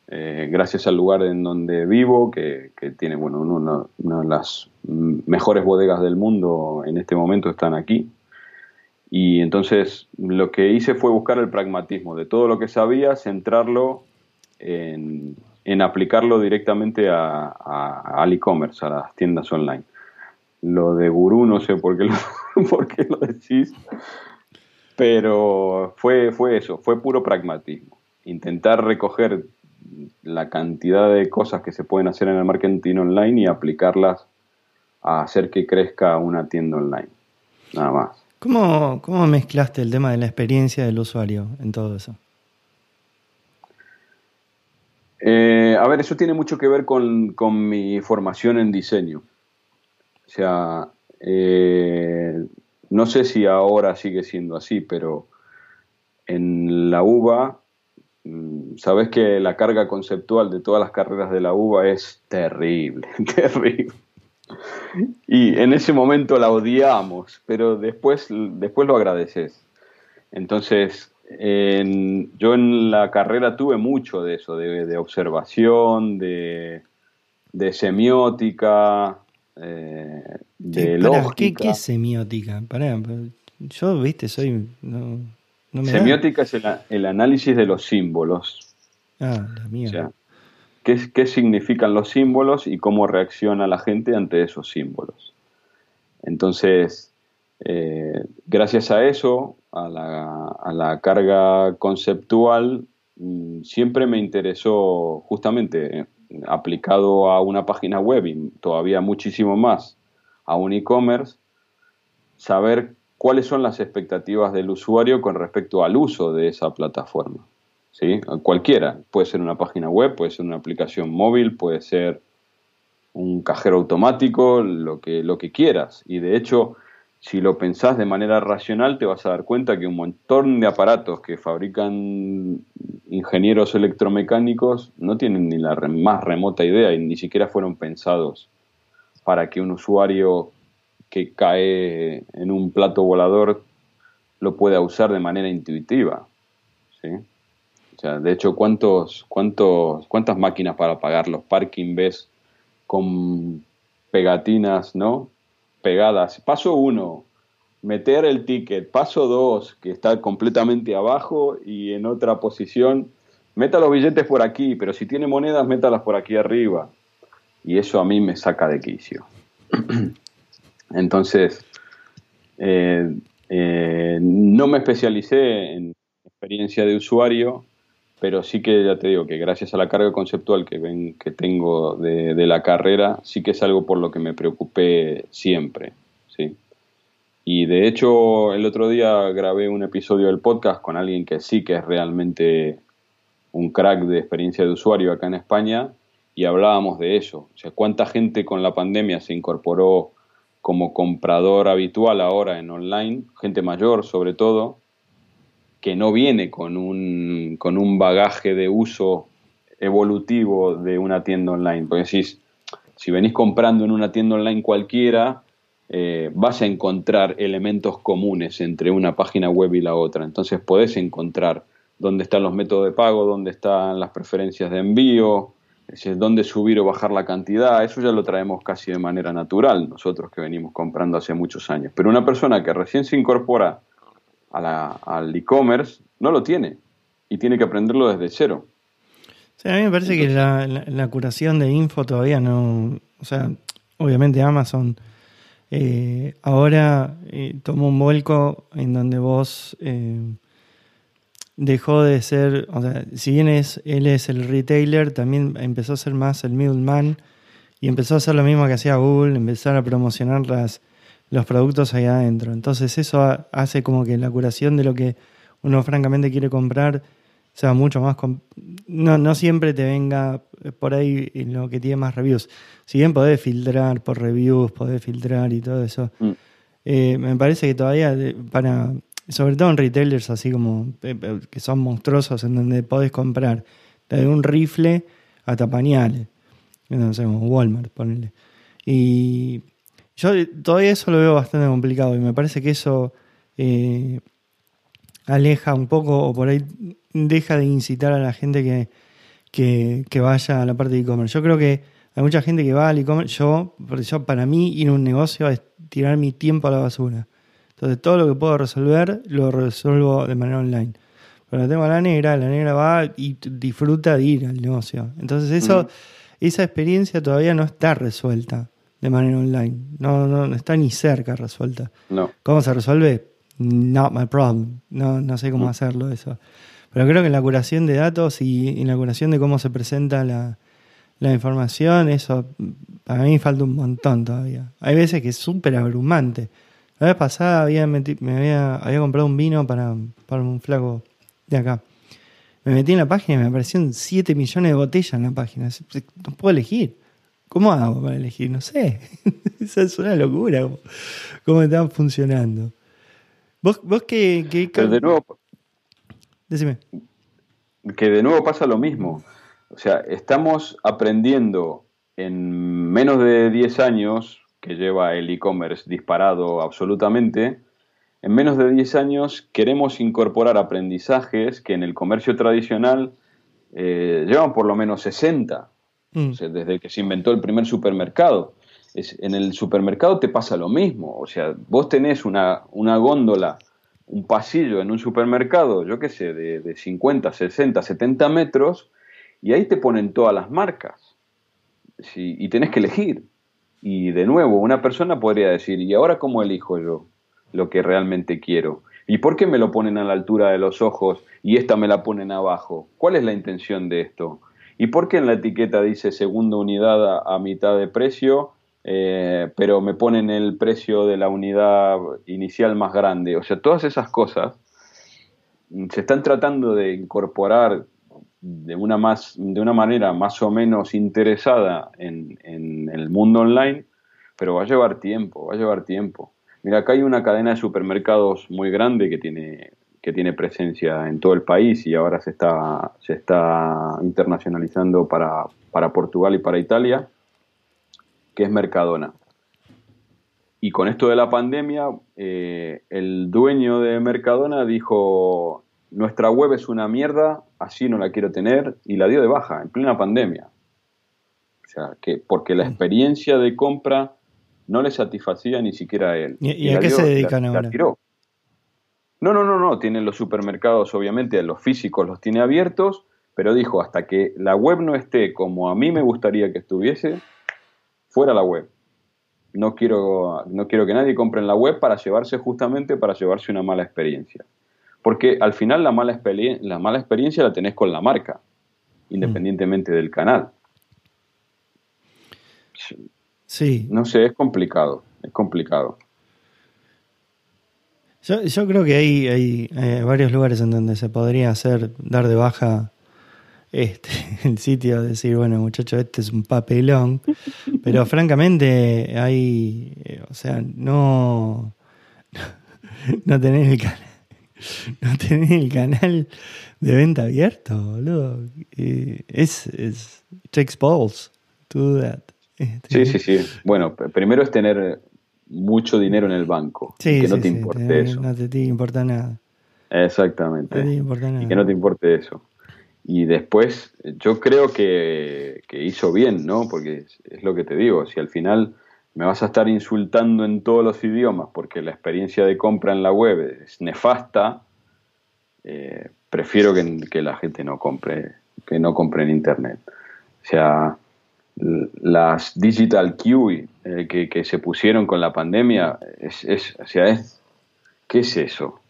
Eh, gracias al lugar en donde vivo, que, tiene bueno, una, de las mejores bodegas del mundo en este momento están aquí. Y entonces lo que hice fue buscar el pragmatismo de todo lo que sabía, centrarlo en, aplicarlo directamente a, al e-commerce, a las tiendas online. Lo de gurú no sé por qué lo, [LAUGHS] por qué lo decís, pero fue, fue eso, fue puro pragmatismo. Intentar recoger la cantidad de cosas que se pueden hacer en el marketing online y aplicarlas a hacer que crezca una tienda online. Nada más. ¿Cómo, mezclaste el tema de la experiencia del usuario en todo eso? Eh, a ver, eso tiene mucho que ver con, mi formación en diseño. O sea, eh, no sé si ahora sigue siendo así, pero en la UBA, mm, sabes que la carga conceptual de todas las carreras de la UBA es terrible, [LAUGHS] terrible. Y en ese momento la odiamos, pero después, después lo agradeces. Entonces, yo en la carrera tuve mucho de eso, de, observación, de, semiótica, eh, de lógica. ¿qué, es semiótica? yo, viste, soy... semiótica es el, análisis de los símbolos. Ah, la mía qué, significan los símbolos y cómo reacciona la gente ante esos símbolos. Entonces, eh, gracias a eso, a la, carga conceptual, mm, siempre me interesó justamente aplicado a una página web y todavía muchísimo más a un e-commerce, saber cuáles son las expectativas del usuario con respecto al uso de esa plataforma. ¿sí? Cualquiera, puede ser una página web, puede ser una aplicación móvil, puede ser un cajero automático, lo que, lo que quieras. Y de hecho, si lo pensás de manera racional, te vas a dar cuenta que un montón de aparatos que fabrican ingenieros electromecánicos no tienen ni la más remota idea y ni siquiera fueron pensados para que un usuario que cae en un plato volador lo pueda usar de manera intuitiva. ¿sí? O sea, de hecho, ¿cuántos, cuántos, ¿cuántas máquinas para pagar los parking ves con pegatinas, ¿no? Pegadas. Paso uno, meter el ticket. Paso dos, que está completamente abajo y en otra posición. Meta los billetes por aquí, pero si tiene monedas, métalas por aquí arriba. Y eso a mí me saca de quicio. [CLEARS THROAT] Entonces, eh, eh, no me especialicé en experiencia de usuario, pero sí que ya te digo que gracias a la carga conceptual que, tengo de, la carrera, sí que es algo por lo que me preocupé siempre, ¿sí? Y de hecho, el otro día grabé un episodio del podcast con alguien que sí que es realmente un crack de experiencia de usuario acá en España y hablábamos de eso. O sea, cuánta gente con la pandemia se incorporó como comprador habitual ahora en online, gente mayor sobre todo, que no viene con un, con un bagaje de uso evolutivo de una tienda online. Porque si, si venís comprando en una tienda online cualquiera, eh, vas a encontrar elementos comunes entre una página web y la otra. Entonces podés encontrar dónde están los métodos de pago, dónde están las preferencias de envío, dónde subir o bajar la cantidad. Eso ya lo traemos casi de manera natural nosotros que venimos comprando hace muchos años. Pero una persona que recién se incorpora al e-commerce, no lo tiene y tiene que aprenderlo desde cero. a mí me parece que la, curación de info todavía no, o sea, obviamente Amazon eh, ahora eh, tomó un vuelco en donde vos eh, dejó de ser, o sea, si bien es, él es el retailer, también empezó a ser más el middleman y empezó a hacer lo mismo que hacía Google, empezar a promocionar las, los productos ahí adentro. Entonces eso hace como que la curación de lo que uno francamente quiere comprar sea mucho más... No, no siempre te venga por ahí en lo que tiene más reviews. Si bien podés filtrar por reviews, podés filtrar y todo eso, mm. eh, me parece que todavía para... Sobre todo en retailers así como que son monstruosos en donde podés comprar desde un rifle hasta pañales. No sé, como Walmart, ponele. Y yo todavía eso lo veo bastante complicado y me parece que eso eh, aleja un poco o por ahí deja de incitar a la gente que, que, vaya a la parte de e-commerce. Yo creo que hay mucha gente que va al e-commerce. Yo, yo, para mí, ir a un negocio es tirar mi tiempo a la basura. Entonces, todo lo que puedo resolver lo resuelvo de manera online. Pero tengo a la negra, la negra va y disfruta de ir al negocio. Entonces, eso, esa experiencia todavía no está resuelta de manera online. No, no, está ni cerca resuelta. No. ¿Cómo se resuelve? Not my problem. No, no sé cómo mm. hacerlo eso. Pero creo que la curación de datos y, la curación de cómo se presenta la, información, eso para mí falta un montón todavía. Hay veces que es súper abrumante. La vez pasada había me había, había comprado un vino para, para un flaco de acá. Me metí en la página y me aparecieron 7 millones de botellas en la página. No puedo elegir. ¿Cómo hago para elegir? No sé. [LAUGHS] Esa es una locura cómo, están funcionando. ¿Vos, vos qué, de nuevo... Decime. Que de nuevo pasa lo mismo. O sea, estamos aprendiendo en menos de 10 años, que lleva el e-commerce disparado absolutamente, en menos de 10 años queremos incorporar aprendizajes que en el comercio tradicional eh, llevan por lo menos 60. Mm. desde que se inventó el primer supermercado. En el supermercado te pasa lo mismo. O sea, vos tenés una, una góndola, un pasillo en un supermercado, yo qué sé, de, de 50, 60, 70 metros, y ahí te ponen todas las marcas. y tenés que elegir. Y de nuevo, una persona podría decir, ¿y ahora cómo elijo yo lo que realmente quiero? ¿Y por qué me lo ponen a la altura de los ojos y esta me la ponen abajo? ¿Cuál es la intención de esto? ¿Y por qué en la etiqueta dice segunda unidad a, mitad de precio, eh, pero me ponen el precio de la unidad inicial más grande? O sea, todas esas cosas se están tratando de incorporar de una, más, de una manera más o menos interesada en, en el mundo online, pero va a llevar tiempo, va a llevar tiempo. Mira, acá hay una cadena de supermercados muy grande que tiene, que tiene presencia en todo el país y ahora se está, se está internacionalizando para, para Portugal y para Italia, que es Mercadona. Y con esto de la pandemia, eh, el dueño de Mercadona dijo, nuestra web es una mierda, así no la quiero tener, y la dio de baja en plena pandemia. O sea, que porque la mm. experiencia de compra no le satisfacía ni siquiera a él. ¿Y, a qué se dedican ahora? No, no, no, no, tienen los supermercados, obviamente, los físicos los tiene abiertos, pero dijo, hasta que la web no esté como a mí me gustaría que estuviese, fuera la web. No quiero, no quiero que nadie compre en la web para llevarse justamente para llevarse una mala experiencia. Porque al final la mala, la mala experiencia la tenés con la marca, independientemente del canal. Sí. No sé, es complicado, es complicado. Yo, creo que hay, hay, eh, varios lugares en donde se podría hacer, dar de baja [LAUGHS] este, el sitio, decir, bueno, muchachos, este es un papelón. [LAUGHS] Pero francamente, hay, eh, o sea, no, [LAUGHS] no tenés el canal no tenés el canal de venta abierto, boludo. es, es takes balls to do that. Este, sí, sí, sí. Bueno, primero es tener mucho dinero en el banco. que no te importe eso. No te, importa nada. Exactamente. Y que no te importe eso. Y después, yo creo que, hizo bien, ¿no? Porque es, lo que te digo, si al final me vas a estar insultando en todos los idiomas porque la experiencia de compra en la web es nefasta, eh, prefiero que, la gente no compre, que no compre en internet. O sea, las digital eh, que, se pusieron con la pandemia, es, es, o sea, es, ¿qué es eso?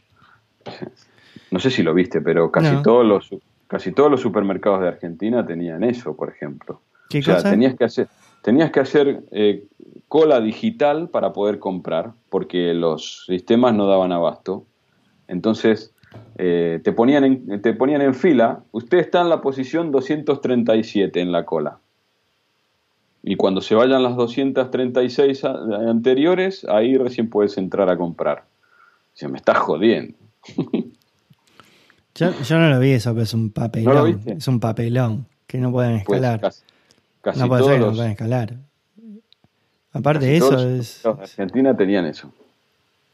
No sé si lo viste, pero casi todos los casi todos los supermercados de Argentina tenían eso, por ejemplo. ¿Qué o sea, tenías que hacer tenías que hacer eh, cola digital para poder comprar, porque los sistemas no daban abasto. Entonces, eh, te, ponían en, te ponían en fila, usted está en la posición 237 en la cola. Y cuando se vayan las 236 anteriores, ahí recién puedes entrar a comprar. Se me está jodiendo. [LAUGHS] Yo, no lo vi eso, pero es un papelón. es un papelón que no pueden pues escalar. no puede ser que no pueden escalar. Aparte de eso es... Argentina tenían eso.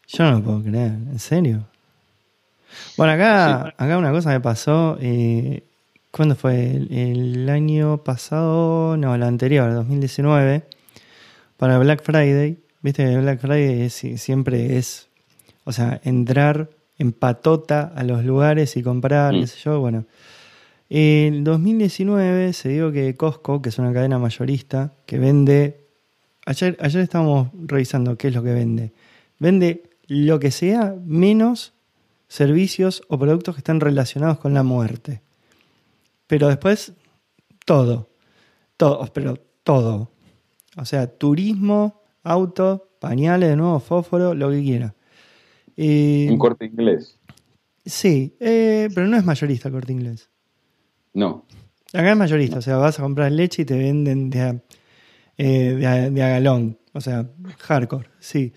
Yo no lo puedo creer, ¿en serio? Bueno, acá, acá una cosa me pasó. Eh, ¿Cuándo fue? El, año pasado, no, el anterior, 2019, para Black Friday. Viste que Black Friday siempre es, o sea, entrar en patota a los lugares y comprar, qué mm. sé yo. Bueno, en 2019 se dio que Costco, que es una cadena mayorista, que vende Ayer, ayer estábamos revisando qué es lo que vende. Vende lo que sea menos servicios o productos que están relacionados con la muerte. Pero después, todo. Todo, pero todo. O sea, turismo, auto, pañales de nuevo, fósforo, lo que quiera. Eh, Un corte inglés. Sí, eh, pero no es mayorista el corte inglés. No. Acá es mayorista, o sea, vas a comprar leche y te venden de eh, de, agalón, o sea, hardcore, sí.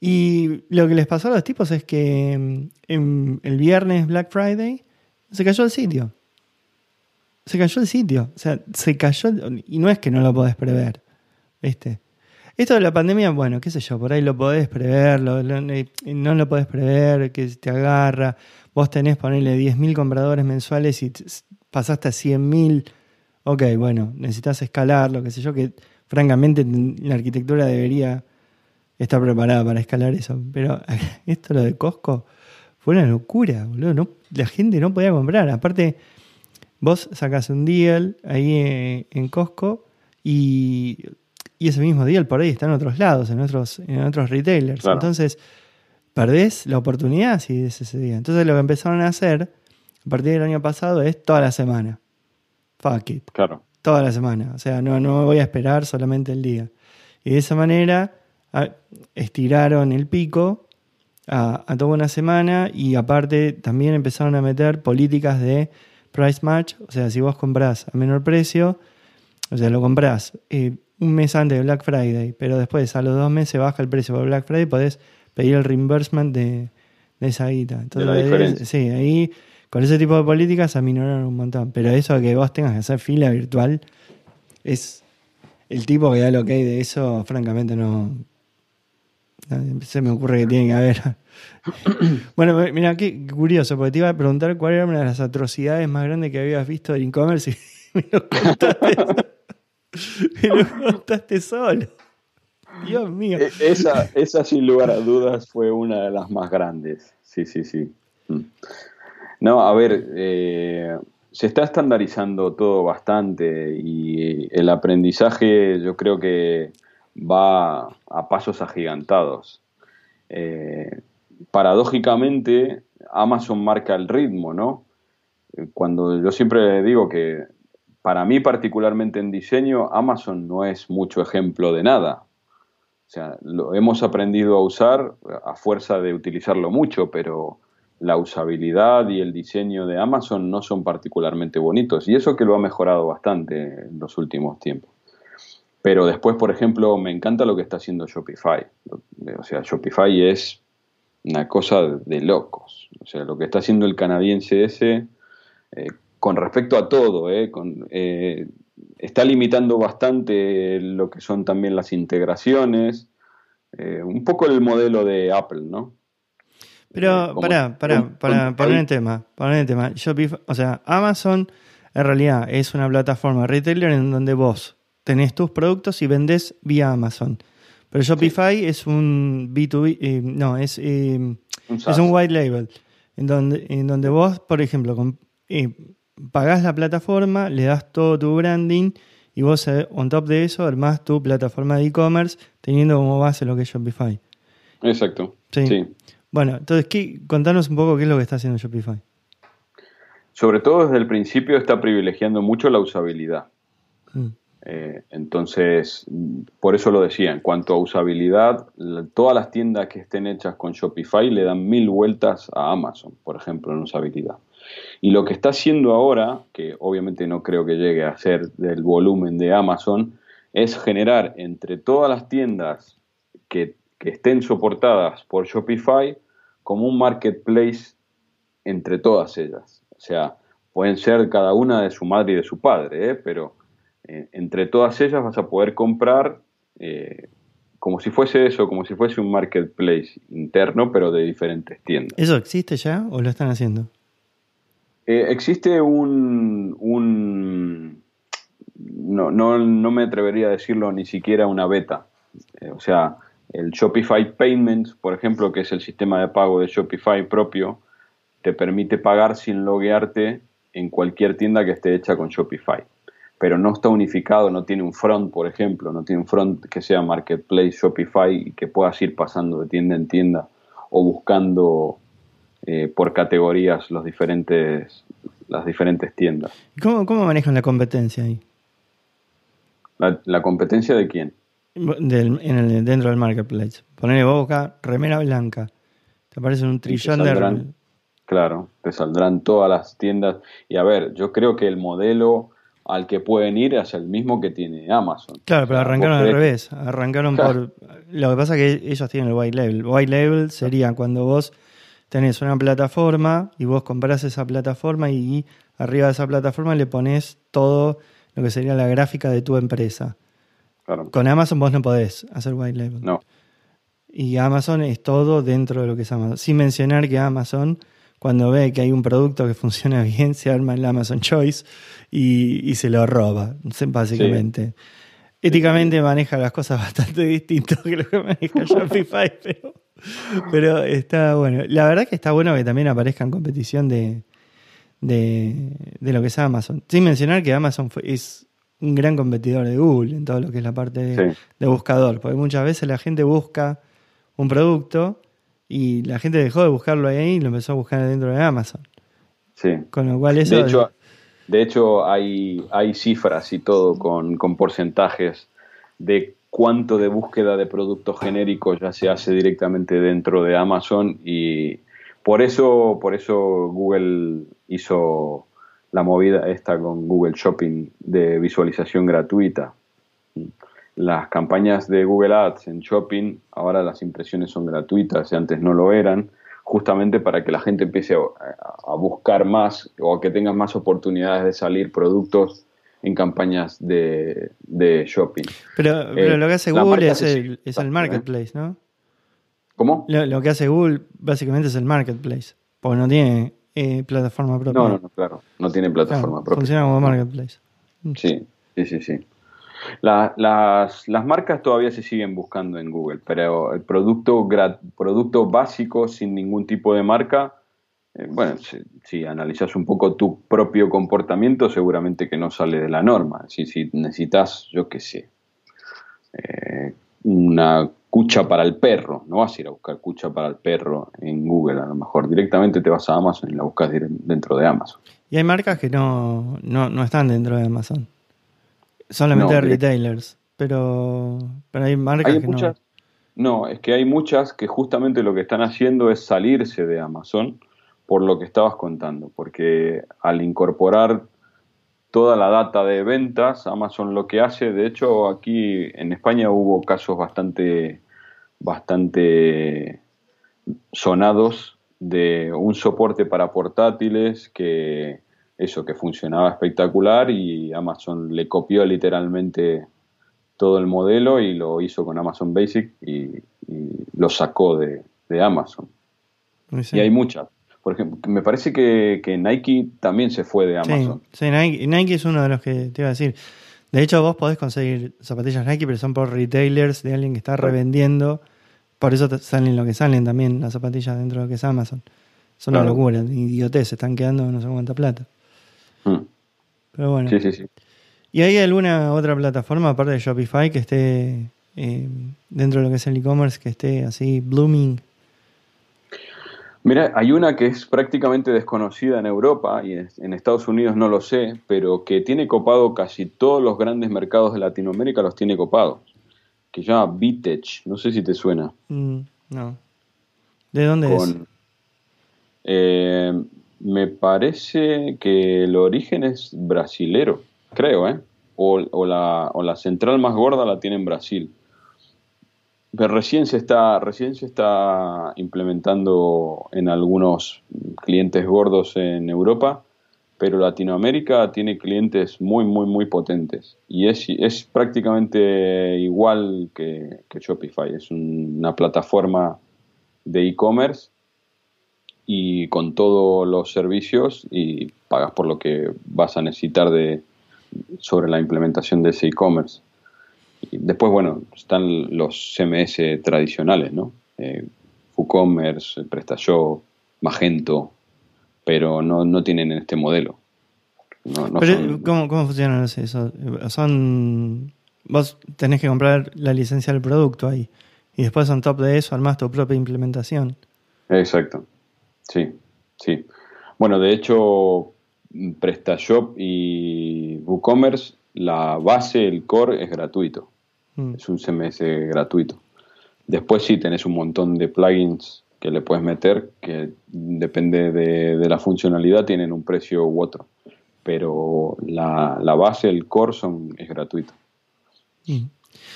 Y lo que les pasó a los tipos es que mm, en, el viernes Black Friday se cayó el sitio. Se cayó el sitio. O sea, se cayó. Y no es que no lo podés prever. ¿Viste? Esto de la pandemia, bueno, qué sé yo, por ahí lo podés prever, eh, no lo podés prever, que te agarra. Vos tenés, ponerle 10.000 compradores mensuales y pasaste a 100.000. Ok, bueno, necesitas escalarlo, qué sé yo, que francamente la arquitectura debería estar preparada para escalar eso. Pero [LAUGHS] esto lo de Costco fue una locura, boludo. No, la gente no podía comprar. Aparte, vos sacas un deal ahí en Costco y, ese mismo deal por ahí está en otros lados, en otros, en otros retailers. Entonces, perdés la oportunidad si es ese día. Entonces, lo que empezaron a hacer a partir del año pasado es toda la semana. fuck it. Claro. Toda la semana. O sea, no, no voy a esperar solamente el día. Y de esa manera estiraron el pico a, toda una semana y aparte también empezaron a meter políticas de price match. O sea, si vos comprás a menor precio, o sea, lo comprás eh, un mes antes de Black Friday, pero después a los dos meses baja el precio por Black Friday, podés pedir el reimbursement de, esa guita. Entonces, sí, ahí con ese tipo de políticas aminoraron un montón. Pero eso de que vos tengas que hacer fila virtual es el tipo que da lo que hay de eso, francamente no, se me ocurre que tiene que haber. [COUGHS] bueno, mira, qué curioso, porque te iba a preguntar cuál era una de las atrocidades más grandes que habías visto en e-commerce y [LAUGHS] me lo contaste, [LAUGHS] me lo contaste solo. Dios mío. E, esa, esa, sin lugar a dudas, fue una de las más grandes. Sí, sí, sí. Mm. No, a ver, eh, se está estandarizando todo bastante y el aprendizaje yo creo que va a pasos agigantados. Eh, paradójicamente, Amazon marca el ritmo, ¿no? Eh, cuando yo siempre digo que para mí particularmente en diseño, Amazon no es mucho ejemplo de nada. O sea, lo hemos aprendido a usar a fuerza de utilizarlo mucho, pero la usabilidad y el diseño de Amazon no son particularmente bonitos. Y eso que lo ha mejorado bastante en los últimos tiempos. Pero después, por ejemplo, me encanta lo que está haciendo Shopify. O sea, Shopify es una cosa de locos. O sea, lo que está haciendo el canadiense ese, eh, con respecto a todo, eh, eh, está limitando bastante lo que son también las integraciones. un poco el modelo de Apple, ¿no? Pero, para, para, para poner en tema, poner en tema, Shopify, o sea, Amazon en realidad es una plataforma retailer en donde vos tenés tus productos y vendes vía Amazon. Pero Shopify es un B2B, eh, no, es, eh, es un white label, en donde, en donde vos, por ejemplo, eh, pagás la plataforma, le das todo tu branding y vos, on top de eso, armás tu plataforma de e-commerce teniendo como base lo que es Shopify. Exacto. Sí. Bueno, entonces, ¿qué, contanos un poco qué es lo que está haciendo Shopify. Sobre todo desde el principio está privilegiando mucho la usabilidad. Mm. Eh, entonces, por eso lo decía, en cuanto a usabilidad, todas las tiendas que estén hechas con Shopify le dan mil vueltas a Amazon, por ejemplo, en usabilidad. Y lo que está haciendo ahora, que obviamente no creo que llegue a ser del volumen de Amazon, es generar entre todas las tiendas que, estén soportadas por Shopify como un marketplace entre todas ellas. O sea, pueden ser cada una de su madre y de su padre, ¿eh? pero eh, entre todas ellas vas a poder comprar eh, como si fuese eso, como si fuese un marketplace interno, pero de diferentes tiendas. ¿Eso existe ya o lo están haciendo? Eh, existe un, un no, no, no, me atrevería a decirlo ni siquiera una beta. o sea, el Shopify Payments, por ejemplo, que es el sistema de pago de Shopify propio, te permite pagar sin loguearte en cualquier tienda que esté hecha con Shopify pero no está unificado, no tiene un front, por ejemplo, no tiene un front que sea Marketplace, Shopify y que puedas ir pasando de tienda en tienda o buscando eh, por categorías los diferentes, las diferentes tiendas. ¿Cómo, cómo manejan la competencia ahí? ¿La, competencia de quién? en dentro del marketplace. Ponerle boca, remera blanca. Te aparece un trillón de. Claro, te saldrán todas las tiendas. Y a ver, yo creo que el modelo al que pueden ir es el mismo que tiene Amazon. Claro, pero arrancaron al revés. Arrancaron por. Lo que pasa es que ellos tienen el white label. White label sería cuando vos tenés una plataforma y vos comprás esa plataforma y arriba de esa plataforma le pones todo lo que sería la gráfica de tu empresa. Con Amazon vos no podés hacer white label. No. Y Amazon es todo dentro de lo que es Amazon. Sin mencionar que Amazon cuando ve que hay un producto que funciona [LAUGHS] bien, se arma el Amazon Choice y, se lo roba, básicamente. Éticamente maneja las cosas [LAUGHS] bastante distinto que lo que maneja [LAUGHS] Shopify, pero, está bueno. La verdad que está bueno que también aparezca en competición de, de, lo que es Amazon. Sin mencionar que Amazon es un gran competidor de Google en todo lo que es la parte de, de buscador, porque muchas veces la gente busca un producto y la gente dejó de buscarlo ahí y lo empezó a buscar dentro de Amazon. Sí. Con lo cual eso... De hecho, De hecho, hay, hay cifras y todo con, con porcentajes de cuánto de búsqueda de productos genéricos ya se hace directamente dentro de Amazon y por eso, por eso Google hizo la movida esta con Google Shopping de visualización gratuita. Las campañas de Google Ads en Shopping, ahora las impresiones son gratuitas y antes no lo eran, justamente para que la gente empiece a, buscar más o que tenga más oportunidades de salir productos en campañas de, shopping. Pero, pero, lo que hace Google es el, es el, marketplace, ¿no? ¿Cómo? Lo, que hace Google básicamente es el marketplace, porque no tiene eh, plataforma propia. No, no, no, claro, no tiene plataforma propia. Funciona como marketplace. Sí, sí, sí, sí. Las, las, marcas todavía se siguen buscando en Google, pero el producto, producto básico sin ningún tipo de marca eh, bueno, si, analizas un poco tu propio comportamiento, seguramente que no sale de la norma. Si, si necesitas, yo qué sé, eh, una cucha para el perro, no vas a ir a buscar cucha para el perro en Google, a lo mejor directamente te vas a Amazon y la buscas dentro de Amazon. Y hay marcas que no, no, están dentro de Amazon, solamente retailers, pero, pero hay marcas que no. No, es que hay muchas que justamente lo que están haciendo es salirse de Amazon por lo que estabas contando, porque al incorporar toda la data de ventas, Amazon lo que hace, de hecho aquí en España hubo casos bastante, bastante sonados de un soporte para portátiles que eso que funcionaba espectacular y Amazon le copió literalmente todo el modelo y lo hizo con Amazon Basic y, lo sacó de, Amazon. Y hay muchas. Por ejemplo, me parece que, Nike también se fue de Amazon. Sí, Nike, es uno de los que te iba a decir. De hecho, vos podés conseguir zapatillas Nike, pero son por retailers de alguien que está revendiendo. Por eso salen lo que salen también las zapatillas dentro de lo que es Amazon. Son una locura, idiotez, se están quedando no sé cuánta plata. Mm. Pero bueno. Sí, sí, sí. ¿Y hay alguna otra plataforma, aparte de Shopify, que esté eh, dentro de lo que es el e-commerce, que esté así blooming? Mira, hay una que es prácticamente desconocida en Europa y en Estados Unidos no lo sé, pero que tiene copado casi todos los grandes mercados de Latinoamérica los tiene copados, que se llama Vitech, no sé si te suena. Mm, no. ¿De dónde es? Eh, me parece que el origen es brasilero, creo, ¿eh? O, la, o la central más gorda la tiene en Brasil. Recién se está, recién se está implementando en algunos clientes gordos en Europa, pero Latinoamérica tiene clientes muy, muy, muy potentes. Y es, es prácticamente igual que, Shopify. Es una plataforma de e-commerce y con todos los servicios y pagas por lo que vas a necesitar de, sobre la implementación de ese e-commerce después, bueno, están los CMS tradicionales, ¿no? Eh, WooCommerce, PrestaShop, Magento, pero no, no tienen este modelo. ¿cómo, ¿cómo, funcionan eso? Son. Vos tenés que comprar la licencia del producto ahí. Y después, on top de eso, armás tu propia implementación. Exacto. Sí, sí. Bueno, de hecho, PrestaShop y WooCommerce, la base, el core, es gratuito. Mm. Es un CMS gratuito. Después sí tenés un montón de plugins que le puedes meter que depende de, la funcionalidad, tienen un precio u otro. Pero la, base, el core son, es gratuito. Mm.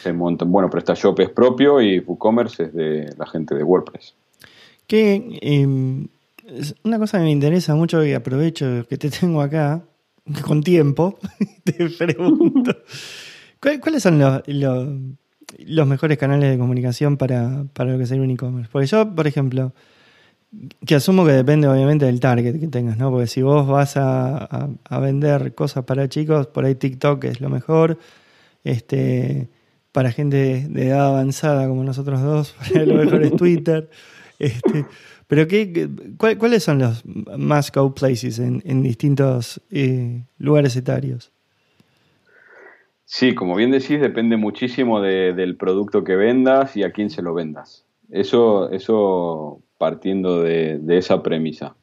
Se bueno, PrestaShop es propio y WooCommerce es de la gente de WordPress. Que em, una cosa que me interesa mucho y aprovecho que te tengo acá con tiempo, [LAUGHS] te pregunto. ¿Cuáles son los, mejores canales de comunicación para, lo que es un e-commerce? Porque yo, por ejemplo, que asumo que depende obviamente del target que tengas, ¿no? Porque si vos vas a, vender cosas para chicos, por ahí TikTok es lo mejor. Este, para gente de edad avanzada como nosotros dos, [LAUGHS] lo mejor es Twitter. Este, pero qué, ¿cuáles son los más go places en, distintos eh, lugares etarios? Sí, como bien decís, depende muchísimo del producto que vendas y a quién se lo vendas. Eso, eso partiendo de, esa premisa.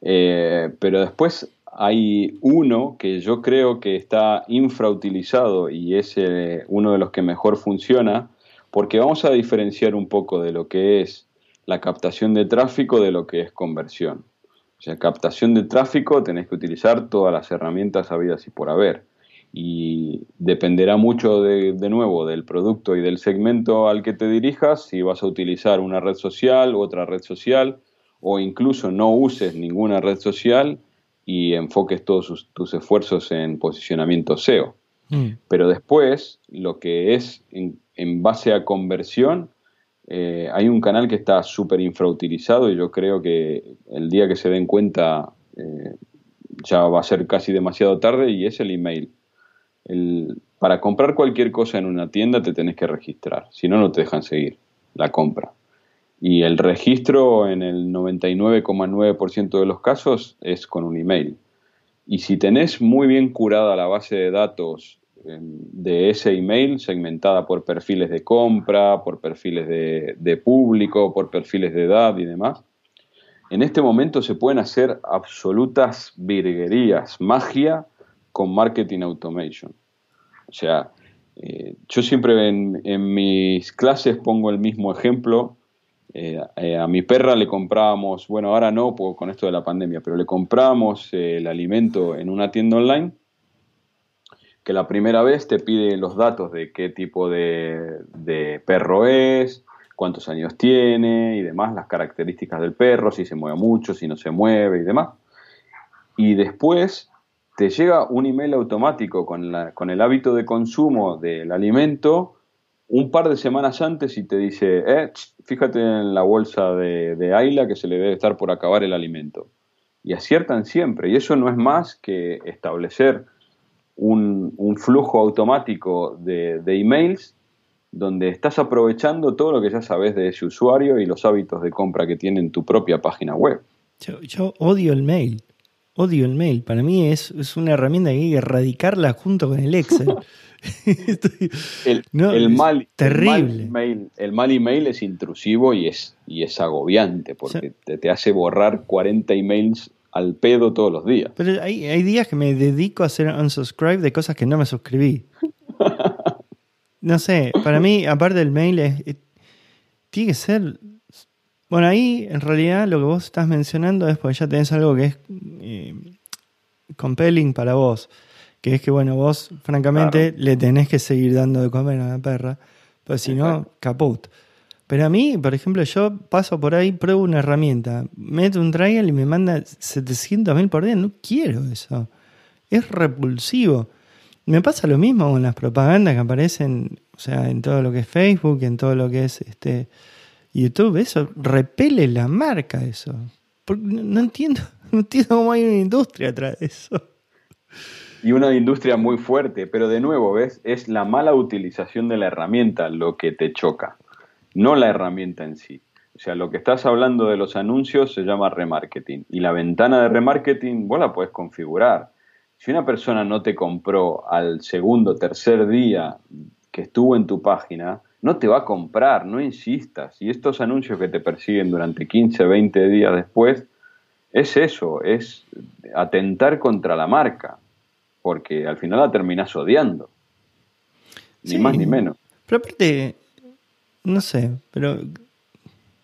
Eh, pero después hay uno que yo creo que está infrautilizado y es eh, uno de los que mejor funciona, porque vamos a diferenciar un poco de lo que es la captación de tráfico de lo que es conversión. O sea, captación de tráfico tenés que utilizar todas las herramientas habidas y por haber. Y dependerá mucho de, de nuevo del producto y del segmento al que te dirijas, si vas a utilizar una red social, otra red social, o incluso no uses ninguna red social y enfoques todos tus esfuerzos en posicionamiento SEO. Mm. Pero después, lo que es en, base a conversión, eh, hay un canal que está súper infrautilizado y yo creo que el día que se den cuenta eh, ya va a ser casi demasiado tarde y es el email. Para comprar cualquier cosa en una tienda te tenés que registrar, si no, no te dejan seguir la compra. Y el registro en el 99,9% de los casos es con un email. Y si tenés muy bien curada la base de datos de ese email, segmentada por perfiles de compra, por perfiles de, de público, por perfiles de edad y demás, en este momento se pueden hacer absolutas virguerías, magia con marketing automation. O sea, eh, yo siempre en, en, mis clases pongo el mismo ejemplo eh, eh, a mi perra le comprábamos, bueno, ahora no con esto de la pandemia, pero le comprábamos eh, el alimento en una tienda online que la primera vez te pide los datos de qué tipo de, perro es, cuántos años tiene y demás, las características del perro, si se mueve mucho, si no se mueve y demás. Y después te llega un email automático con el hábito de consumo del alimento un par de semanas antes y te dice, eh, fíjate en la bolsa de, de Ayla que se le debe estar por acabar el alimento. Y aciertan siempre. Y eso no es más que establecer un, flujo automático de, emails donde estás aprovechando todo lo que ya sabes de ese usuario y los hábitos de compra que tiene en tu propia página web. Yo, odio el mail. Odio el mail. Para mí es, es una herramienta que hay que erradicarla junto con el Excel. [LAUGHS] [LAUGHS] el, mal, terrible. email, el mal email es intrusivo y es, y es agobiante porque te, hace borrar 40 emails al pedo todos los días. Pero hay, hay días que me dedico a hacer unsubscribe de cosas que no me suscribí. no sé, para mí, aparte del mail, es, tiene que ser. Bueno, ahí en realidad lo que vos estás mencionando es porque ya tenés algo que es eh, compelling para vos que es que, bueno, vos, francamente, le tenés que seguir dando de comer a la perra, pues si no, caput. Pero a mí, por ejemplo, yo paso por ahí, pruebo una herramienta, meto un trial y me manda 700 mil por día. No quiero eso. Es repulsivo. Me pasa lo mismo con las propagandas que aparecen, o sea, en todo lo que es Facebook, en todo lo que es este YouTube. Eso repele la marca, eso. no entiendo, [LAUGHS] no entiendo cómo hay una industria atrás de eso y una industria muy fuerte, pero de nuevo, ¿ves? Es la mala utilización de la herramienta lo que te choca, no la herramienta en sí. O sea, lo que estás hablando de los anuncios se llama remarketing y la ventana de remarketing vos la puedes configurar. Si una persona no te compró al segundo, tercer día que estuvo en tu página, no te va a comprar, no insistas. Y estos anuncios que te persiguen durante 15, 20 días después, es eso, es atentar contra la marca porque al final la terminas odiando. Ni más ni menos. Pero aparte, no sé, pero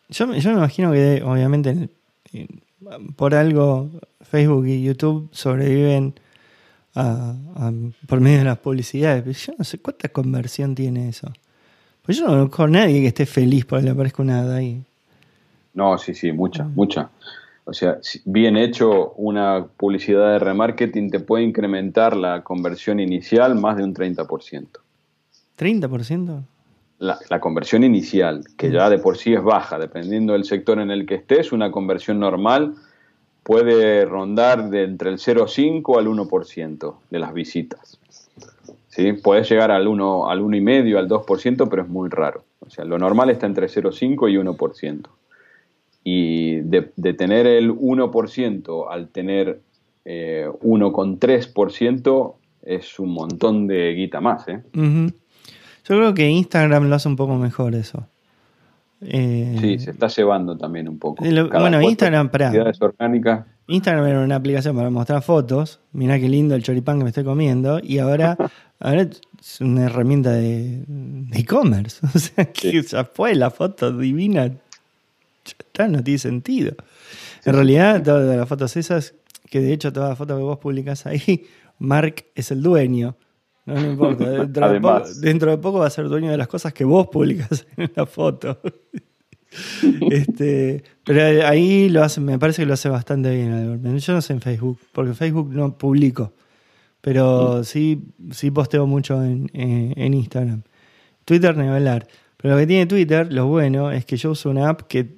yo, yo me imagino que obviamente por algo Facebook y YouTube sobreviven por medio de las publicidades, pero yo no sé cuánta conversión tiene eso. Pues yo no conozco a nadie que esté feliz porque le aparezca una ahí. No, sí, sí, mucha, mucha. O sea, bien hecho, una publicidad de remarketing te puede incrementar la conversión inicial más de un 30%. ¿30%? La, conversión inicial, que ya de por sí es baja, dependiendo del sector en el que estés, una conversión normal puede rondar de entre el 0,5 al 1% de las visitas. ¿Sí? Puedes llegar al 1, al 1,5, al 2%, pero es muy raro. O sea, lo normal está entre 0,5 y 1% y de, tener el 1% al tener eh, 1,3% es un montón de guita más. ¿eh? Yo creo que Instagram lo hace un poco mejor eso. Eh, sí, se está cebando también un poco. bueno, Instagram, para. orgánicas. Instagram era una aplicación para mostrar fotos. Mirá qué lindo el choripán que me estoy comiendo. Y ahora, [LAUGHS] ahora es una herramienta de e-commerce. [LAUGHS] o sea, que ya fue la foto divina. Ya está, no tiene sentido. En realidad, todas las fotos esas, que de hecho todas las fotos que vos publicás ahí, [LAUGHS] Mark es el dueño. No, importa. [LAUGHS] Dentro, de poco, dentro de poco va a ser dueño de las cosas que vos publicás [LAUGHS] en la foto. [LAUGHS] este, pero ahí lo hace, me parece que lo hace bastante bien. Yo no sé en Facebook, porque Facebook no publico. Pero mm. sí, sí posteo mucho en, en Instagram. Twitter ni hablar. Pero lo que tiene Twitter, lo bueno, es que yo uso una app que,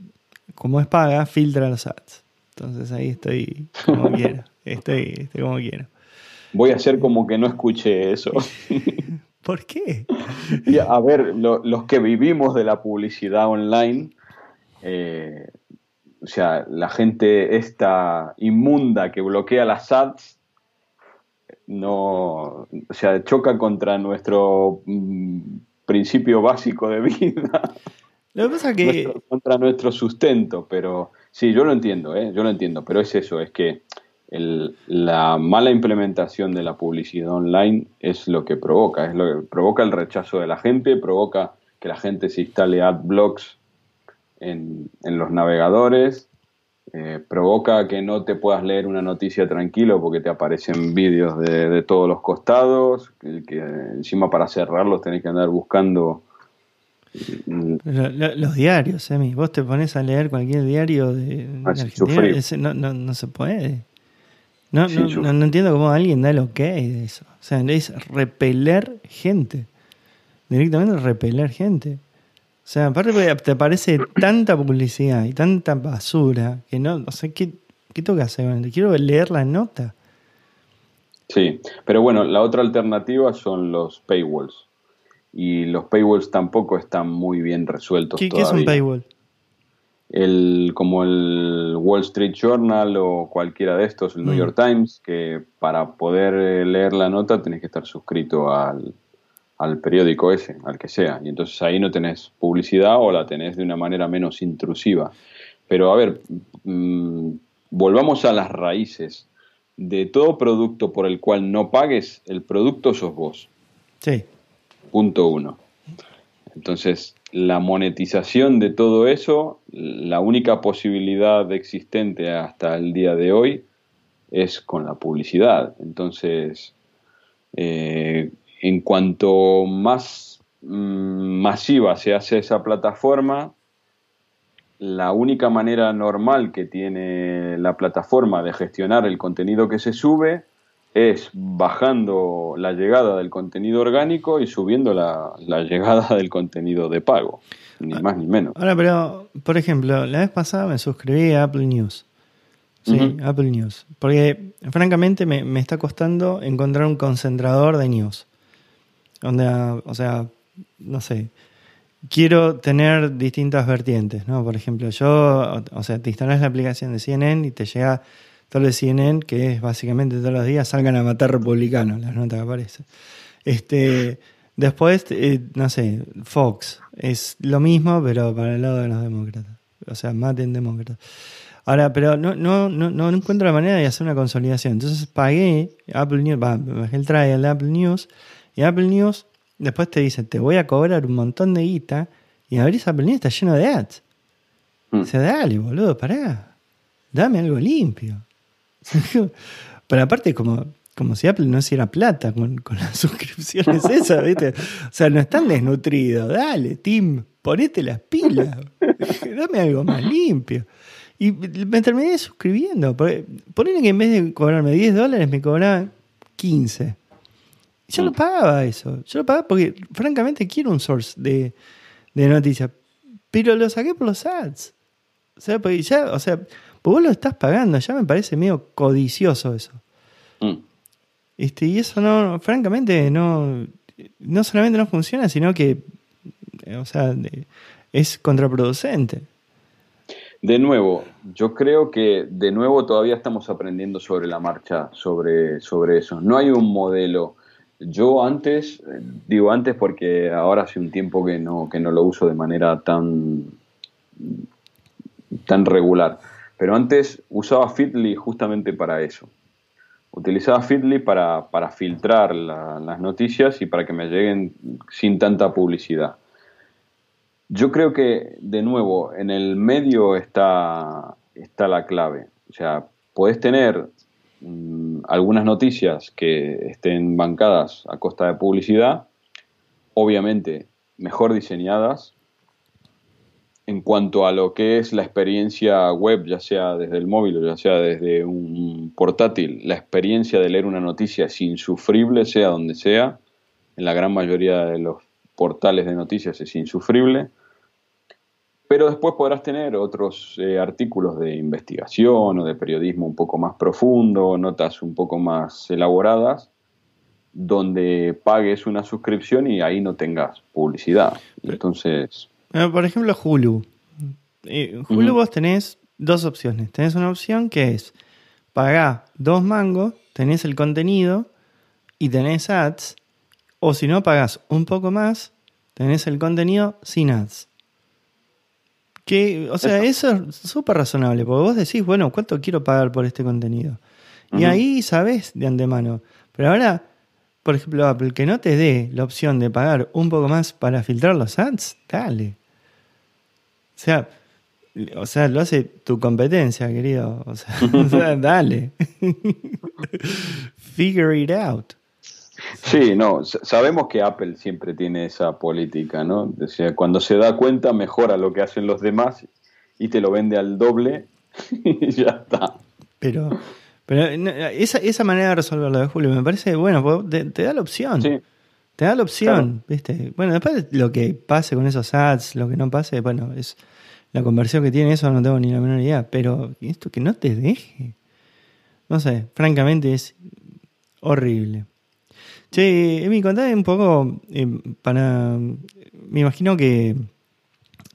como es paga, filtra los ads. Entonces ahí estoy como quiero. Estoy, estoy como quiero. Voy a hacer como que no escuché eso. [LAUGHS] ¿Por qué? a ver, los que vivimos de la publicidad online, eh, o sea, la gente esta inmunda que bloquea las ads, no, o sea, choca contra nuestro mm, principio básico de vida. Lo que pasa que... contra nuestro sustento, pero sí, yo lo entiendo, ¿eh? yo lo entiendo, pero es eso, es que la mala implementación de la publicidad online es lo que provoca, es lo que provoca el rechazo de la gente, provoca que la gente se instale adblocks en, en los navegadores, eh, provoca que no te puedas leer una noticia tranquilo porque te aparecen vídeos de, todos los costados, que, encima para cerrarlos tenés que andar buscando... Mm, los diarios, Emi, vos te pones a leer cualquier diario de, ah, Argentina, no, no se puede. No, no, no, entiendo cómo alguien da el ok de eso. O sea, es repeler gente. Directamente repeler gente. O sea, aparte te aparece tanta publicidad y tanta basura que no, no sé qué, qué tengo que hacer. Quiero leer la nota. Sí, pero bueno, la otra alternativa son los paywalls. Y los paywalls tampoco están muy bien resueltos. ¿Qué, ¿qué es un paywall? El, como el Wall Street Journal o cualquiera de estos, el New mm. York Times, que para poder eh, leer la nota tenés que estar suscrito al, periódico ese, al que sea. Y entonces ahí no tenés publicidad o la tenés de una manera menos intrusiva. Pero a ver, mm, volvamos a las raíces. De todo producto por el cual no pagues, el producto sos vos. Sí. Punto uno. Entonces, la monetización de todo eso, la única posibilidad existente hasta el día de hoy es con la publicidad. Entonces, eh, en cuanto más mm, masiva se hace esa plataforma, la única manera normal que tiene la plataforma de gestionar el contenido que se sube es bajando la llegada del contenido orgánico y subiendo la, llegada del contenido de pago, ni más ni menos. Ahora, pero, por ejemplo, la vez pasada me suscribí a Apple News. Sí, Apple News. Porque, francamente, me, está costando encontrar un concentrador de news. Donde, o sea, no sé, quiero tener distintas vertientes, ¿no? Por ejemplo, yo, o sea, te instalas la aplicación de CNN y te llega el CNN, que es básicamente todos los días salgan a matar republicanos, las notas que aparecen. Este, después, eh, no sé, Fox, es lo mismo, pero para el lado de los demócratas. O sea, maten demócratas. Ahora, pero no, no, no, no encuentro la manera de hacer una consolidación. Entonces pagué Apple News, bajé el trial de Apple News, y Apple News después te dice, te voy a cobrar un montón de guita, y abrís Apple News está lleno de ads. Mm. Sea, dale, boludo, pará. Dame algo limpio. [LAUGHS] Pero aparte, como, como si Apple no hiciera plata con, las [LAUGHS] suscripciones esas, ¿viste? O sea, no están desnutridos. Dale, Tim, ponete las pilas. Dame algo más limpio. Y me terminé suscribiendo. Ponele que en vez de cobrarme 10 dólares, me cobraban 15. Yo lo mm. pagaba eso. Yo lo pagaba porque, francamente, quiero un source de, de noticias. Pero lo saqué por los ads. O sea, porque ya, o sea, pues vos lo estás pagando, ya me parece medio codicioso eso. Mm. Este, y eso no, francamente, no, no solamente no funciona, sino que, o sea, es contraproducente. De nuevo, yo creo que de nuevo todavía estamos aprendiendo sobre la marcha, sobre, sobre eso. No hay un modelo. Yo antes, digo antes porque ahora hace un tiempo que no, que no lo uso de manera tan tan regular. Pero antes usaba Feedly justamente para eso. Utilizaba Feedly para, filtrar las noticias y para que me lleguen sin tanta publicidad. Yo creo que, de nuevo, en el medio está, está la clave. O sea, puedes tener mm, algunas noticias que estén bancadas a costa de publicidad, obviamente mejor diseñadas, en cuanto a lo que es la experiencia web, ya sea desde el móvil o ya sea desde un portátil, la experiencia de leer una noticia es insufrible, sea donde sea. En la gran mayoría de los portales de noticias es insufrible. Pero después podrás tener otros eh, artículos de investigación o de periodismo un poco más profundo, notas un poco más elaboradas, donde pagues una suscripción y ahí no tengas publicidad. Entonces, por ejemplo, Hulu. Hulu vos tenés dos opciones. Tenés una opción que es pagar dos mangos, tenés el contenido y tenés ads. O si no, pagás un poco más, tenés el contenido sin ads. Que, o sea, eso, es súper razonable, porque vos decís, bueno, ¿cuánto quiero pagar por este contenido? Y ahí sabés de antemano. Pero ahora, por ejemplo, Apple, que no te dé la opción de pagar un poco más para filtrar los ads, dale. O sea, o sea, lo hace tu competencia, querido. O sea, [LAUGHS] dale. [LAUGHS] Figure it out. Sí, no, sabemos que Apple siempre tiene esa política, ¿no? O sea, cuando se da cuenta, mejora lo que hacen los demás y te lo vende al doble y [LAUGHS] ya está. Pero, pero esa, esa manera de resolverlo de Julio me parece, bueno, te, te da la opción. Sí. Te da la opción, ¿viste? Bueno, después lo que pase con esos ads, lo que no pase, bueno, es la conversión que tiene eso, no tengo ni la menor idea. Pero esto que no te deje. No sé, francamente es horrible. Che, Emi, contame un poco eh, para. Me imagino que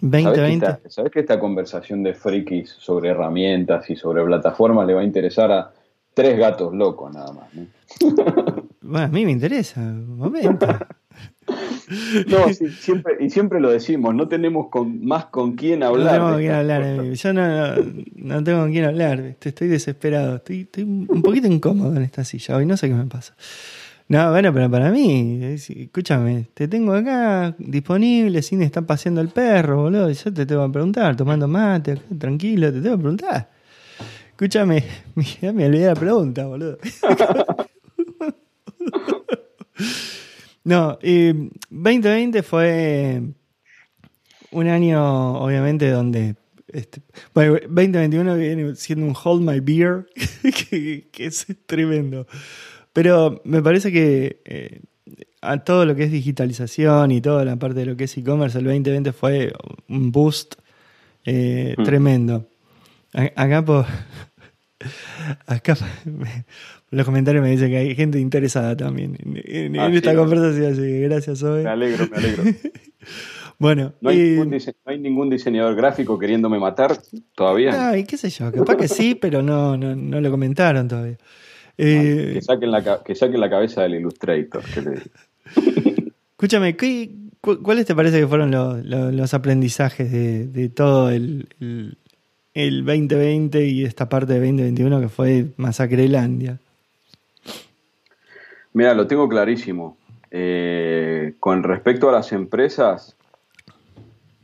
2020. ¿Sabes que, esta, conversación de frikis sobre herramientas y sobre plataformas le va a interesar a tres gatos locos nada más? Bueno, a mí me interesa. Momento. [LAUGHS] [LAUGHS] No, siempre, y siempre lo decimos, no tenemos con, más con quién hablar. No tengo con quién hablar, yo no, tengo con quién hablar, estoy desesperado, estoy, estoy, un poquito incómodo en esta silla hoy, no sé qué me pasa. No, bueno, pero para mí, escúchame, te tengo acá disponible sin estar paseando el perro, boludo, yo te tengo que preguntar, tomando mate, tranquilo, te tengo que preguntar. Escúchame, [LAUGHS] ya me olvidé la pregunta, boludo. [LAUGHS] No, y 2020 fue un año, obviamente, donde. Este, bueno, 2021 viene siendo un Hold My Beer, [LAUGHS] que, es tremendo. Pero me parece que eh, a todo lo que es digitalización y toda la parte de lo que es e-commerce, el 2020 fue un boost eh, mm. tremendo. acá por. [LAUGHS] Acá los comentarios me dicen que hay gente interesada también en, ah, esta conversación, así que gracias, hoy. Me alegro, me alegro. [LAUGHS] bueno, no hay, ningún diseñador gráfico queriéndome matar todavía. Ay, qué sé yo, capaz que sí, [LAUGHS] pero no, no, lo comentaron todavía. Eh, que, saquen la, que saquen la cabeza del Illustrator. [LAUGHS] Escúchame, ¿cuáles te parece que fueron los, aprendizajes de, todo el, el, 2020 y esta parte de 2021 que fue Masacrelandia? Mira, lo tengo clarísimo. Eh, con respecto a las empresas,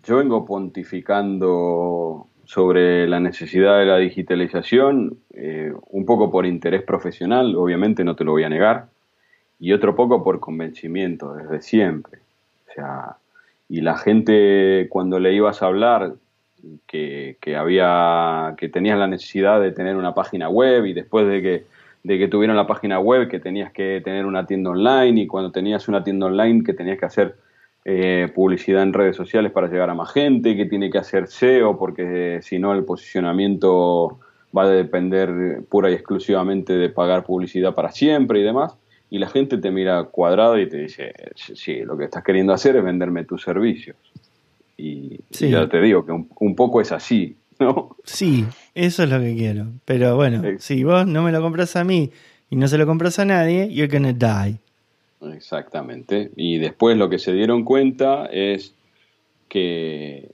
yo vengo pontificando sobre la necesidad de la digitalización, eh, un poco por interés profesional, obviamente no te lo voy a negar, y otro poco por convencimiento, desde siempre. O sea, y la gente cuando le ibas a hablar que, que había, que tenías la necesidad de tener una página web y después de que de que tuvieron la página web, que tenías que tener una tienda online y cuando tenías una tienda online que tenías que hacer eh, publicidad en redes sociales para llegar a más gente, que tiene que hacer SEO porque si no el posicionamiento va a depender pura y exclusivamente de pagar publicidad para siempre y demás. Y la gente te mira cuadrado y te dice, sí, lo que estás queriendo hacer es venderme tus servicios. Y, ya te digo que un poco es así. ¿no? Sí, eso es lo que quiero. Pero bueno, si vos no me lo compras a mí y no se lo compras a nadie, you're gonna die. Exactamente. Y después lo que se dieron cuenta es que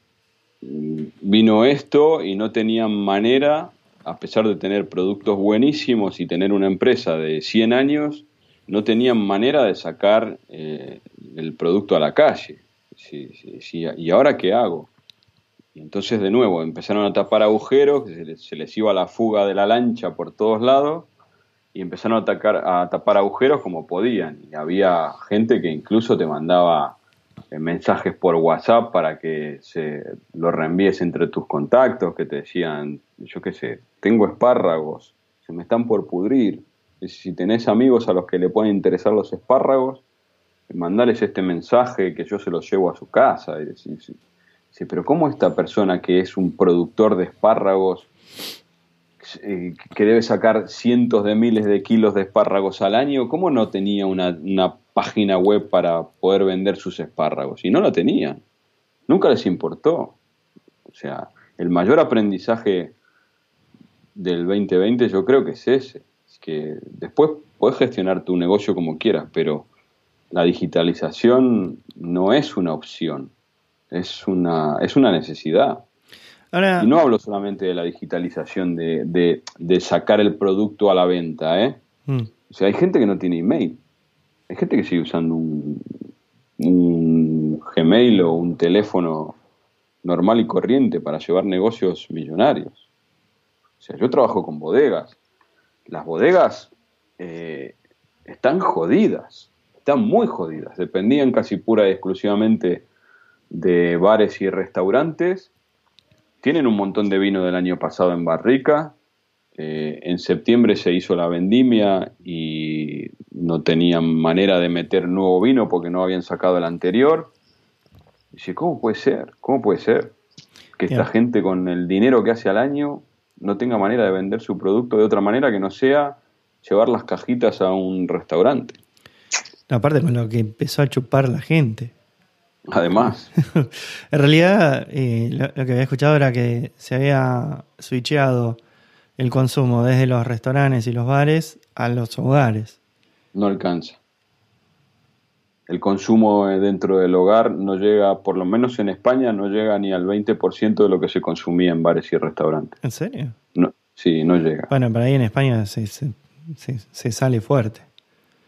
vino esto y no tenían manera, a pesar de tener productos buenísimos y tener una empresa de 100 años, no tenían manera de sacar eh, el producto a la calle. ¿Y ahora qué hago? Y entonces de nuevo empezaron a tapar agujeros, se les, iba la fuga de la lancha por todos lados y empezaron a, tapar agujeros como podían. Y había gente que incluso te mandaba eh, mensajes por WhatsApp para que se lo reenvíes entre tus contactos, que te decían, yo qué sé, tengo espárragos, se me están por pudrir. Si tenés amigos a los que le pueden interesar los espárragos, mandarles este mensaje que yo se los llevo a su casa. Y decir, pero ¿cómo esta persona que es un productor de espárragos, eh, que debe sacar cientos de miles de kilos de espárragos al año, cómo no tenía una, una página web para poder vender sus espárragos? Y no la tenían. Nunca les importó. O sea, el mayor aprendizaje del 2020 yo creo que es ese. Es que después puedes gestionar tu negocio como quieras, pero la digitalización no es una opción, es una, es una necesidad. y no hablo solamente de la digitalización de, sacar el producto a la venta, ¿eh? Mm. O sea, hay gente que no tiene email. Hay gente que sigue usando un, un Gmail o un teléfono normal y corriente para llevar negocios millonarios. O sea, yo trabajo con bodegas. Las bodegas eh, están jodidas están muy jodidas. Dependían casi pura y exclusivamente de bares y restaurantes. Tienen un montón de vino del año pasado en barrica. Eh, en septiembre se hizo la vendimia y no tenían manera de meter nuevo vino porque no habían sacado el anterior. dice, ¿cómo puede ser? ¿Cómo puede ser que esta gente con el dinero que hace al año no tenga manera de vender su producto de otra manera que no sea llevar las cajitas a un restaurante? aparte con lo que empezó a chupar la gente. Además. [LAUGHS] en realidad, eh, lo, que había escuchado era que se había switcheado el consumo desde los restaurantes y los bares a los hogares. No alcanza. El consumo dentro del hogar no llega, por lo menos en España, no llega ni al 20% de lo que se consumía en bares y restaurantes. ¿En serio? No, sí, no llega. Bueno, pero ahí en España se, se sale fuerte.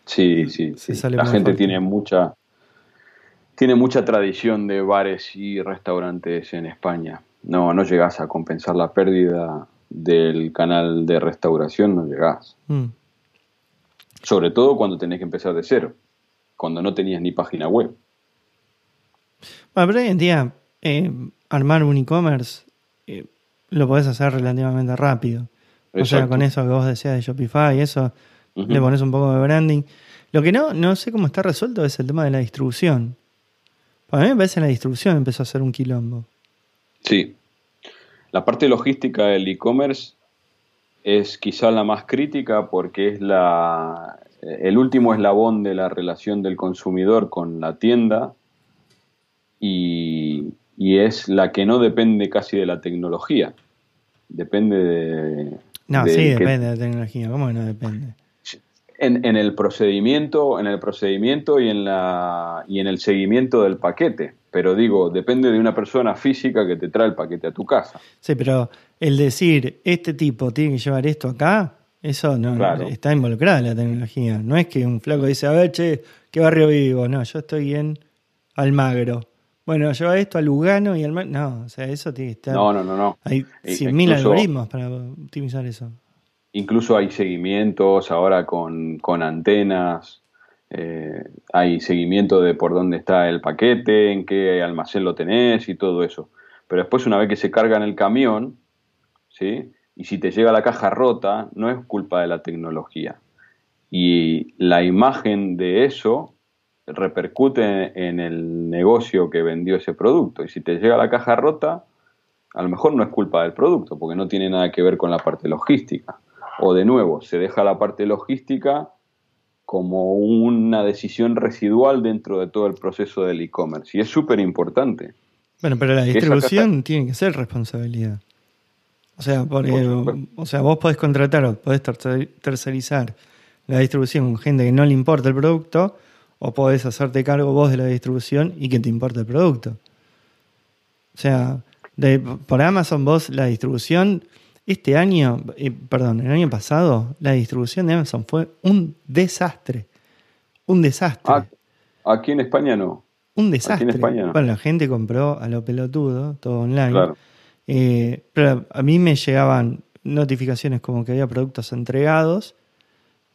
Sí, sí, La gente tiene mucha tiene mucha tradición de bares y restaurantes en España. No, no llegas a compensar la pérdida del canal de restauración, no llegas. Mm. Sobre todo cuando tenés que empezar de cero, cuando no tenías ni página web. Bueno, pero hoy en día eh, armar un e-commerce eh, lo podés hacer relativamente rápido. O sea, con eso que vos decías de Shopify y eso, le pones un poco de branding. Lo que no, no sé cómo está resuelto es el tema de la distribución. Para mí me parece que la distribución empezó a ser un quilombo. Sí. La parte logística del e-commerce es quizá la más crítica porque es la, el último eslabón de la relación del consumidor con la tienda y, y es la que no depende casi de la tecnología. Depende de... No, sí, depende de la tecnología. ¿Cómo que no depende? En, el procedimiento, en el procedimiento y en la y en el seguimiento del paquete. Pero digo, depende de una persona física que te trae el paquete a tu casa. Sí, pero el decir este tipo tiene que llevar esto acá, eso no está involucrada en la tecnología. No es que un flaco dice, a ver, che, ¿qué barrio vivo? No, yo estoy en Almagro. Bueno, lleva esto a Lugano y Almagro. No, o sea, eso tiene que estar. No, no, no. no. Hay 100.000 algoritmos para optimizar eso. Incluso hay seguimientos ahora con, antenas, eh, hay seguimiento de por dónde está el paquete, en qué almacén lo tenés y todo eso. Pero después una vez que se carga en el camión, ¿sí? y si te llega la caja rota, no es culpa de la tecnología. Y la imagen de eso repercute en el negocio que vendió ese producto. Y si te llega la caja rota, a lo mejor no es culpa del producto, porque no tiene nada que ver con la parte logística o de nuevo se deja la parte logística como una decisión residual dentro de todo el proceso del e-commerce. Y es súper importante. Bueno, pero la distribución tiene que ser responsabilidad. O sea, o sea, vos podés contratar o podés tercerizar la distribución con gente que no le importa el producto, o podés hacerte cargo vos de la distribución y que te importa el producto. O sea, De, por Amazon vos la distribución, este año, eh, perdón, el año pasado, la distribución de Amazon fue un desastre. Un desastre. Ah, aquí en España no. Un desastre. en España no. Bueno, la gente compró a lo pelotudo, todo online. Claro. Eh, pero a mí me llegaban notificaciones como que había productos entregados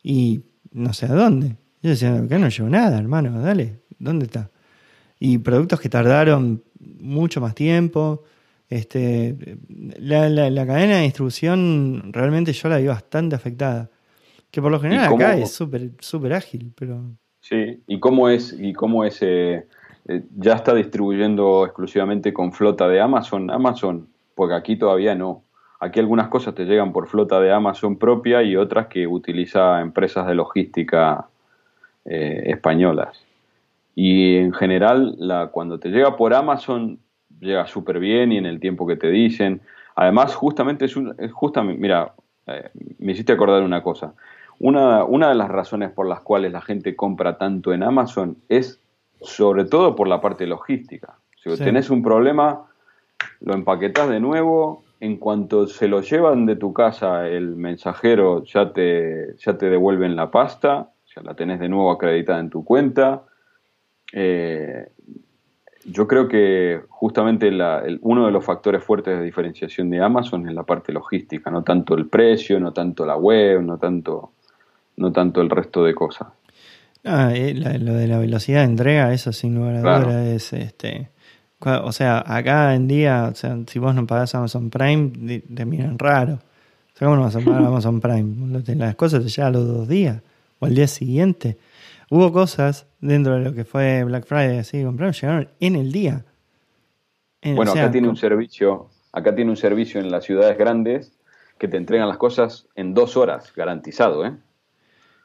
y no sé a dónde. Yo decía, acá no llevo nada, hermano, dale, ¿dónde está? Y productos que tardaron mucho más tiempo. Este, la, la, cadena de distribución realmente yo la vi bastante afectada. Que por lo general acá es súper super ágil, pero. Sí, ¿y cómo es, y cómo es eh, eh, ya está distribuyendo exclusivamente con flota de Amazon? Amazon, porque aquí todavía no. Aquí algunas cosas te llegan por flota de Amazon propia y otras que utiliza empresas de logística eh, españolas. Y en general, la, cuando te llega por Amazon, llega súper bien y en el tiempo que te dicen. Además, justamente es, un, justamente, mira, eh, me hiciste acordar una cosa. Una, una de las razones por las cuales la gente compra tanto en Amazon es sobre todo por la parte logística. Si tenés un problema, lo empaquetás de nuevo, en cuanto se lo llevan de tu casa, el mensajero ya te, ya te devuelven la pasta, ya la tenés de nuevo acreditada en tu cuenta. Eh, yo creo que justamente uno de los factores fuertes de diferenciación de Amazon es la parte logística, no tanto el precio, no tanto la web, no tanto, no tanto el resto de cosas. Ah, eh, lo de la velocidad de entrega, eso sin lugar a dudas es este o sea, acá en día, o sea, si vos no pagás Amazon Prime, te miran raro. O sea, ¿cómo no vas a pagar [LAUGHS] Amazon Prime? Las cosas te llegan a los dos días o al día siguiente. Hubo cosas dentro de lo que fue Black Friday, así, compraron, llegaron en el día. bueno, acá tiene un servicio, acá tiene un servicio en las ciudades grandes que te entregan las cosas en dos horas, garantizado, ¿eh?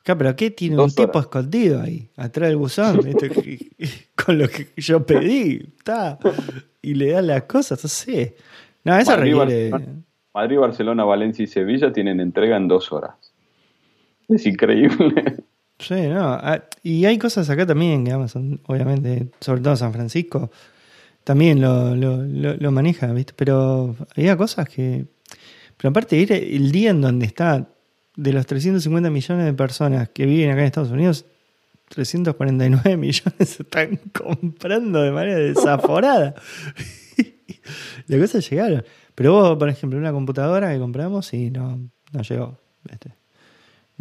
Claro, pero ¿qué tiene un tipo escondido ahí, atrás del buzón? [LAUGHS] con lo que yo pedí, está. Y le dan las cosas, no sé. No, eso Madrid, requiere... Madrid, Barcelona, Valencia y Sevilla tienen entrega en dos horas. Es increíble. Sí, no. Ah, y hay cosas acá también que Amazon, obviamente, sobre todo San Francisco, también lo, lo, lo, maneja, ¿viste? Pero había cosas que. Pero aparte, ir el día en donde está de los 350 millones de personas que viven acá en Estados Unidos, 349 [LAUGHS] millones se están comprando de manera desaforada. [LAUGHS] Las cosas llegaron. Pero vos, por ejemplo, una computadora que compramos y no, no llegó.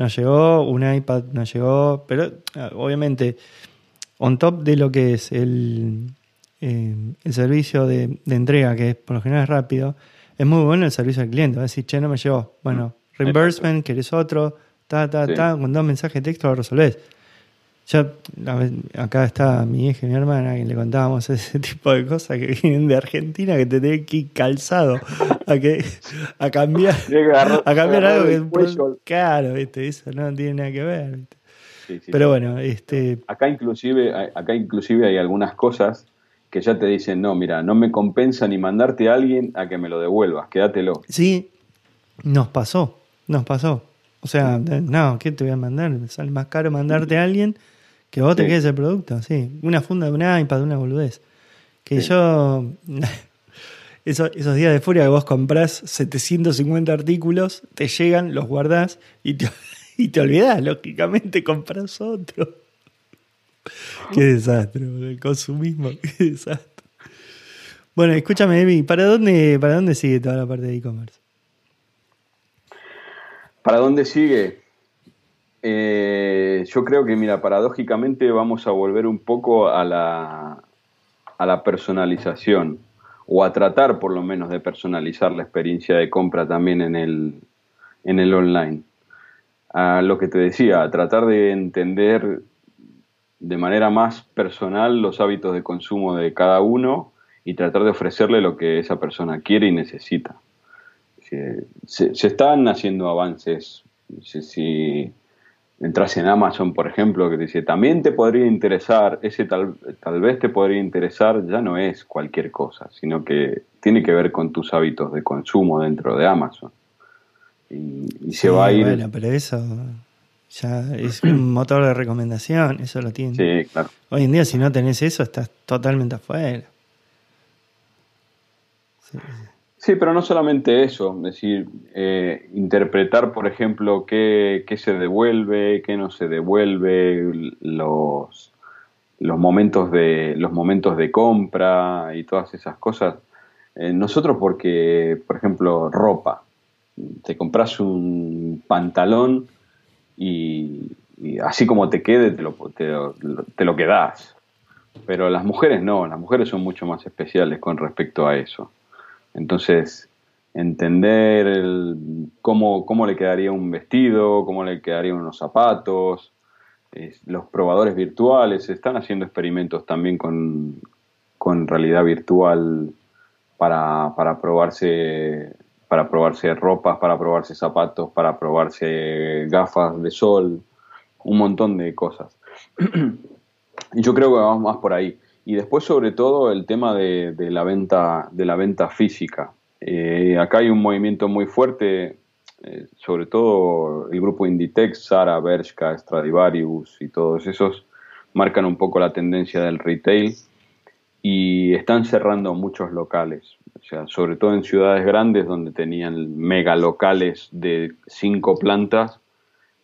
No llegó, un iPad no llegó, pero ah, obviamente, on top de lo que es el, eh, el servicio de, entrega, que por lo general es rápido, es muy bueno el servicio al cliente. Va a decir, che, no me llegó. Bueno, reimbursement, querés otro, ta, ta, ta, con dos mensajes de texto lo resolvés. Yo, acá está mi hija y mi hermana, que le contábamos [LAUGHS] ese tipo de cosas que vienen de Argentina, que te tenés que ir calzado a, que, a cambiar, [LAUGHS] a cambiar algo que claro, ¿viste? eso no tiene nada que ver. Pero bueno, este... Acá inclusive, acá inclusive hay algunas cosas que ya te dicen, no, mira, no me compensa ni mandarte a alguien a que me lo devuelvas, quédatelo. Sí, nos pasó. Nos pasó. O sea, no, ¿qué te voy a mandar? Sale más caro mandarte a alguien que vos te quedes el producto, sí. Una funda de un iPad, una boludez. Que yo. [LAUGHS] Esos, esos, días de furia que vos comprás 750 artículos, te llegan, los guardás y te, [LAUGHS] y te olvidás, lógicamente compras otro. Qué desastre, el consumismo, [LAUGHS] qué desastre. Bueno, escúchame, Emi, ¿para dónde, ¿para dónde sigue toda la parte de e-commerce? ¿Para dónde sigue? Eh, yo creo que, mira, paradójicamente vamos a volver un poco a la, a la personalización o a tratar por lo menos de personalizar la experiencia de compra también en el, en el online. A lo que te decía, a tratar de entender de manera más personal los hábitos de consumo de cada uno y tratar de ofrecerle lo que esa persona quiere y necesita se, están haciendo avances. Si, entras en Amazon, por ejemplo, que dice, también te podría interesar, ese tal, tal vez te podría interesar, ya no es cualquier cosa, sino que tiene que ver con tus hábitos de consumo dentro de Amazon. Y, se va a ir... Bueno, pero eso ya es un [CLEARS THROAT] motor de recomendación, eso lo tiene. Sí, claro. Hoy en día si no tenés eso estás totalmente afuera. Sí, pero no solamente eso, es decir, eh, interpretar, por ejemplo, qué, se devuelve, qué no se devuelve, los, los, momentos de, los momentos de compra y todas esas cosas. Eh, nosotros porque, por ejemplo, ropa, te compras un pantalón y, así como te quede, te lo, te, te lo quedas. Pero las mujeres no, las mujeres son mucho más especiales con respecto a eso. Entonces, entender cómo, cómo, le quedaría un vestido, cómo le quedarían unos zapatos, los probadores virtuales, están haciendo experimentos también con, realidad virtual para, para, probarse para probarse ropas, para probarse zapatos, para probarse gafas de sol, un montón de cosas. [CLEARS THROAT] y yo creo que vamos más por ahí. Y después, sobre todo, el tema de, la, venta, de la venta física. Eh, acá hay un movimiento muy fuerte, eh, sobre todo el grupo Inditex, Sara, Bershka, Stradivarius y todos esos marcan un poco la tendencia del retail y están cerrando muchos locales. O sea, sobre todo en ciudades grandes donde tenían mega locales de cinco plantas,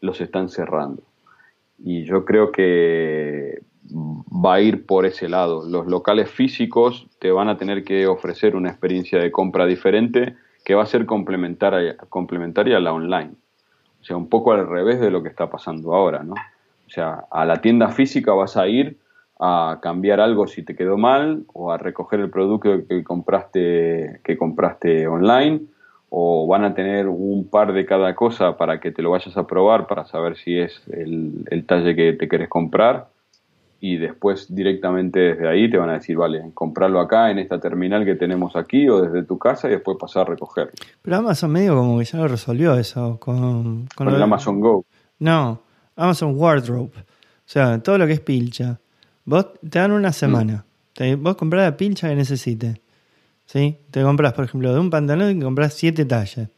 los están cerrando. Y yo creo que va a ir por ese lado. Los locales físicos te van a tener que ofrecer una experiencia de compra diferente que va a ser complementaria, complementaria a la online. O sea, un poco al revés de lo que está pasando ahora, ¿no? O sea, a la tienda física vas a ir a cambiar algo si te quedó mal o a recoger el producto que compraste, que compraste online o van a tener un par de cada cosa para que te lo vayas a probar para saber si es el, el talle que te quieres comprar y después directamente desde ahí te van a decir, vale, comprarlo acá en esta terminal que tenemos aquí o desde tu casa y después pasar a recogerlo. Pero Amazon medio como que ya lo resolvió eso con, con, el Amazon Go. No, Amazon Wardrobe. O sea, todo lo que es pilcha. Vos te dan una semana. Mm. vos comprás la pilcha que necesites. ¿Sí? Te compras, por ejemplo, de un pantalón y compras siete tallas.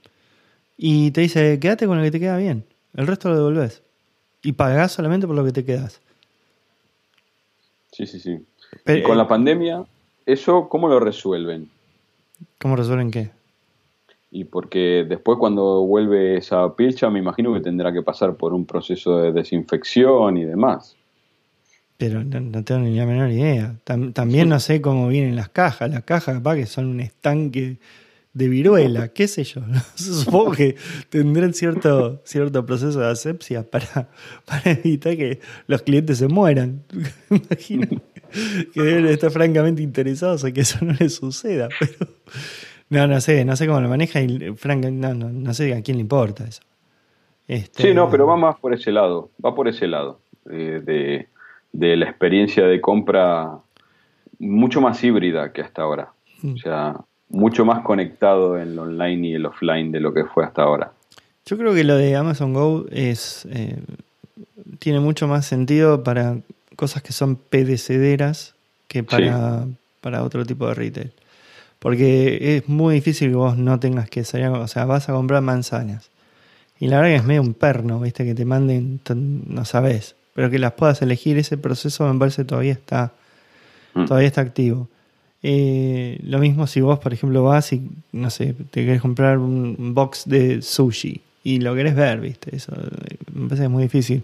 Y te dice, quédate con lo que te queda bien. El resto lo devolvés. Y pagás solamente por lo que te quedas. Sí, sí, sí. y con la pandemia, ¿eso cómo lo resuelven? ¿Cómo resuelven qué? Y porque después cuando vuelve esa pilcha, me imagino que tendrá que pasar por un proceso de desinfección y demás. Pero no, tengo ni la menor idea. también no sé cómo vienen las cajas. Las cajas capaz que son un estanque de viruela, qué sé yo. [LAUGHS] Supongo que tendrán cierto, cierto proceso de asepsia para, para evitar que los clientes se mueran. [LAUGHS] Imagino que deben estar francamente interesados en que eso no les suceda. Pero no, no sé, no sé cómo lo maneja y francamente no, no, sé a quién le importa eso. Este, sí, no, pero va más por ese lado, va por ese lado, eh, de, de la experiencia de compra mucho más híbrida que hasta ahora. Mm. O sea, mucho más conectado en el online y el offline de lo que fue hasta ahora. Yo creo que lo de Amazon Go es eh, tiene mucho más sentido para cosas que son pedecederas que para, para otro tipo de retail. Porque es muy difícil que vos no tengas que salir, o sea, vas a comprar manzanas. Y la verdad que es medio un perno, ¿viste? Que te manden, no sabes, pero que las puedas elegir, ese proceso me parece todavía está, mm. todavía está activo. Eh, lo mismo si vos, por ejemplo, vas y, no sé, te querés comprar un box de sushi y lo querés ver, ¿viste? Eso eh, me parece muy difícil.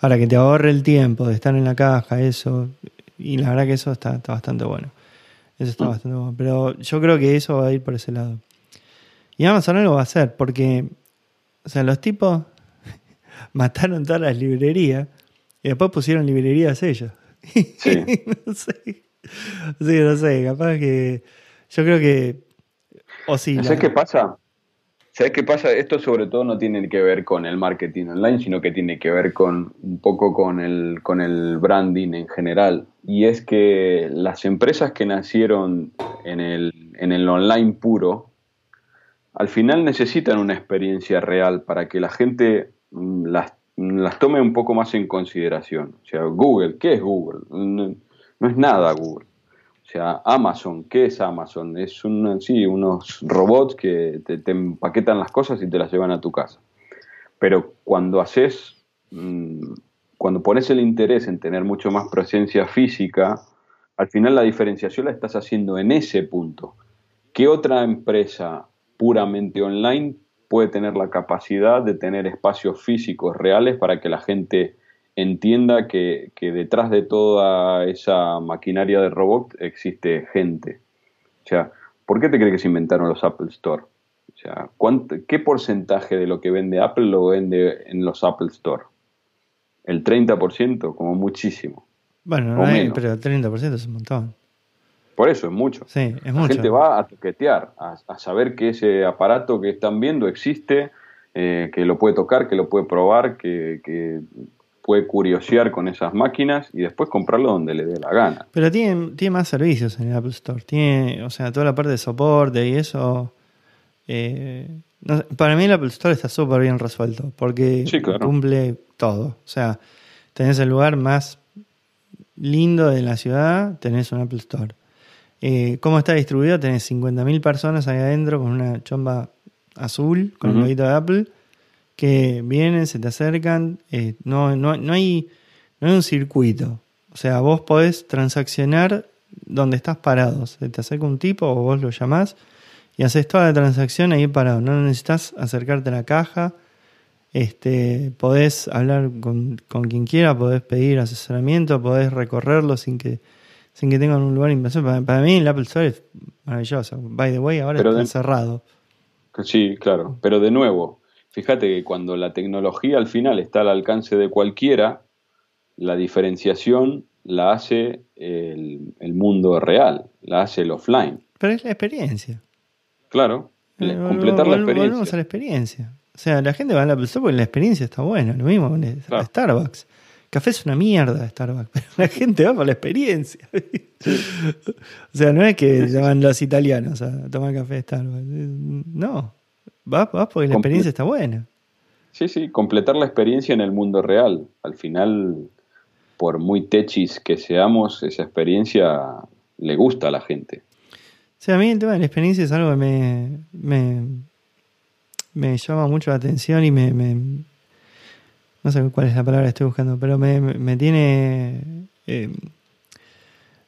Ahora, que te ahorre el tiempo de estar en la caja, eso, y la verdad que eso está, bastante bueno. Eso está mm. bastante bueno. Pero yo creo que eso va a ir por ese lado. Y Amazon no lo va a hacer porque, o sea, los tipos [LAUGHS] mataron todas las librerías y después pusieron librerías ellos. Sí. [LAUGHS] no sé. Sí, no sé, capaz que. Yo creo que. ¿Sabes qué pasa? ¿Sabes qué pasa? Esto sobre todo no tiene que ver con el marketing online, sino que tiene que ver con un poco con el, con el branding en general. Y es que las empresas que nacieron en el, en el online puro, al final necesitan una experiencia real para que la gente mm, las, las tome un poco más en consideración. O sea, Google, ¿qué es Google? No es nada Google. O sea, Amazon, ¿qué es Amazon? Es un, sí, unos robots que te, empaquetan las cosas y te las llevan a tu casa. Pero cuando haces, mm, cuando pones el interés en tener mucho más presencia física, al final la diferenciación la estás haciendo en ese punto. ¿qué otra empresa puramente online puede tener la capacidad de tener espacios físicos reales para que la gente entienda que, detrás de toda esa maquinaria de robot existe gente? O sea, ¿por qué te crees que se inventaron los Apple Store? O sea, ¿qué porcentaje de lo que vende Apple lo vende en los Apple Store? El 30%, como muchísimo. Bueno, no hay, pero el 30% es un montón. Por eso, es mucho. Sí, es La gente va a toquetear, a, saber que ese aparato que están viendo existe, eh, que lo puede tocar, que lo puede probar, que, puede curiosear con esas máquinas y después comprarlo donde le dé la gana. Pero tiene, tiene más servicios en el Apple Store. Tiene, o sea, toda la parte de soporte y eso. Eh, para mí el Apple Store está súper bien resuelto porque cumple todo. O sea, tenés el lugar más lindo de la ciudad, tenés un Apple Store. Eh, ¿Cómo está distribuido? Tenés 50.000 personas ahí adentro con una chomba azul, con el loguito de Apple, que vienen, se te acercan. Eh, no, no, no, hay, no hay un circuito. O sea, vos podés transaccionar donde estás parado. Se te acerca un tipo o vos lo llamás y haces toda la transacción ahí parado. No necesitas acercarte a la caja. Este, podés hablar con, con quien quiera, podés pedir asesoramiento, podés recorrerlo sin que sin que tengan un lugar invasión. Para, mí el Apple Store es maravilloso. By the way, ahora está cerrado. Sí, claro. Pero de nuevo, fíjate que cuando la tecnología al final está al alcance de cualquiera, la diferenciación la hace el, mundo real, la hace el offline. Pero es la experiencia. Claro, eh, completar la experiencia. Volvemos a la experiencia. O sea, la gente va al Apple Store porque la experiencia está buena. Lo mismo con Starbucks. Café es una mierda Starbucks, [LAUGHS] pero la gente va por la experiencia. [LAUGHS] o sea, no es que llaman los italianos a tomar café de Starbucks. No, vas, porque la experiencia está buena. Sí, sí, completar la experiencia en el mundo real. Al final, por muy techis que seamos, esa experiencia le gusta a la gente. O sea, a mí el tema de la experiencia es algo que me, me, me llama mucho la atención y me, no sé cuál es la palabra que estoy buscando, pero me, tiene... Eh,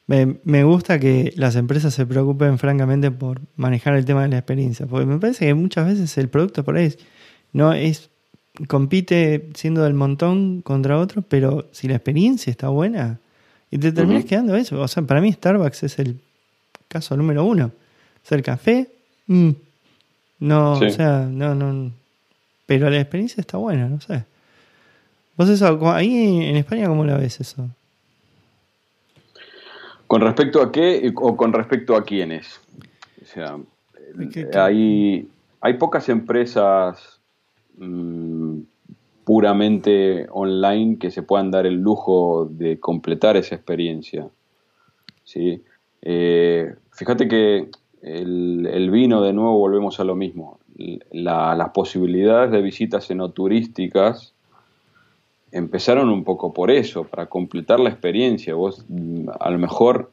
me, gusta que las empresas se preocupen francamente por manejar el tema de la experiencia, porque me parece que muchas veces el producto por ahí no es compite siendo del montón contra otro, pero si la experiencia está buena y te terminas quedando eso, o sea, para mí Starbucks es el caso número uno. Hacer café, mm, no, o sea, no, no, pero la experiencia está buena, no sé. ¿Vos eso, ahí en España cómo la ves eso? ¿Con respecto a qué o con respecto a quiénes? O sea, Hay, hay pocas empresas mm, puramente online que se puedan dar el lujo de completar esa experiencia. ¿sí? Eh, fíjate que el, vino, de nuevo, volvemos a lo mismo. las posibilidades de visitas enoturísticas empezaron un poco por eso, para completar la experiencia. Vos mm, a lo mejor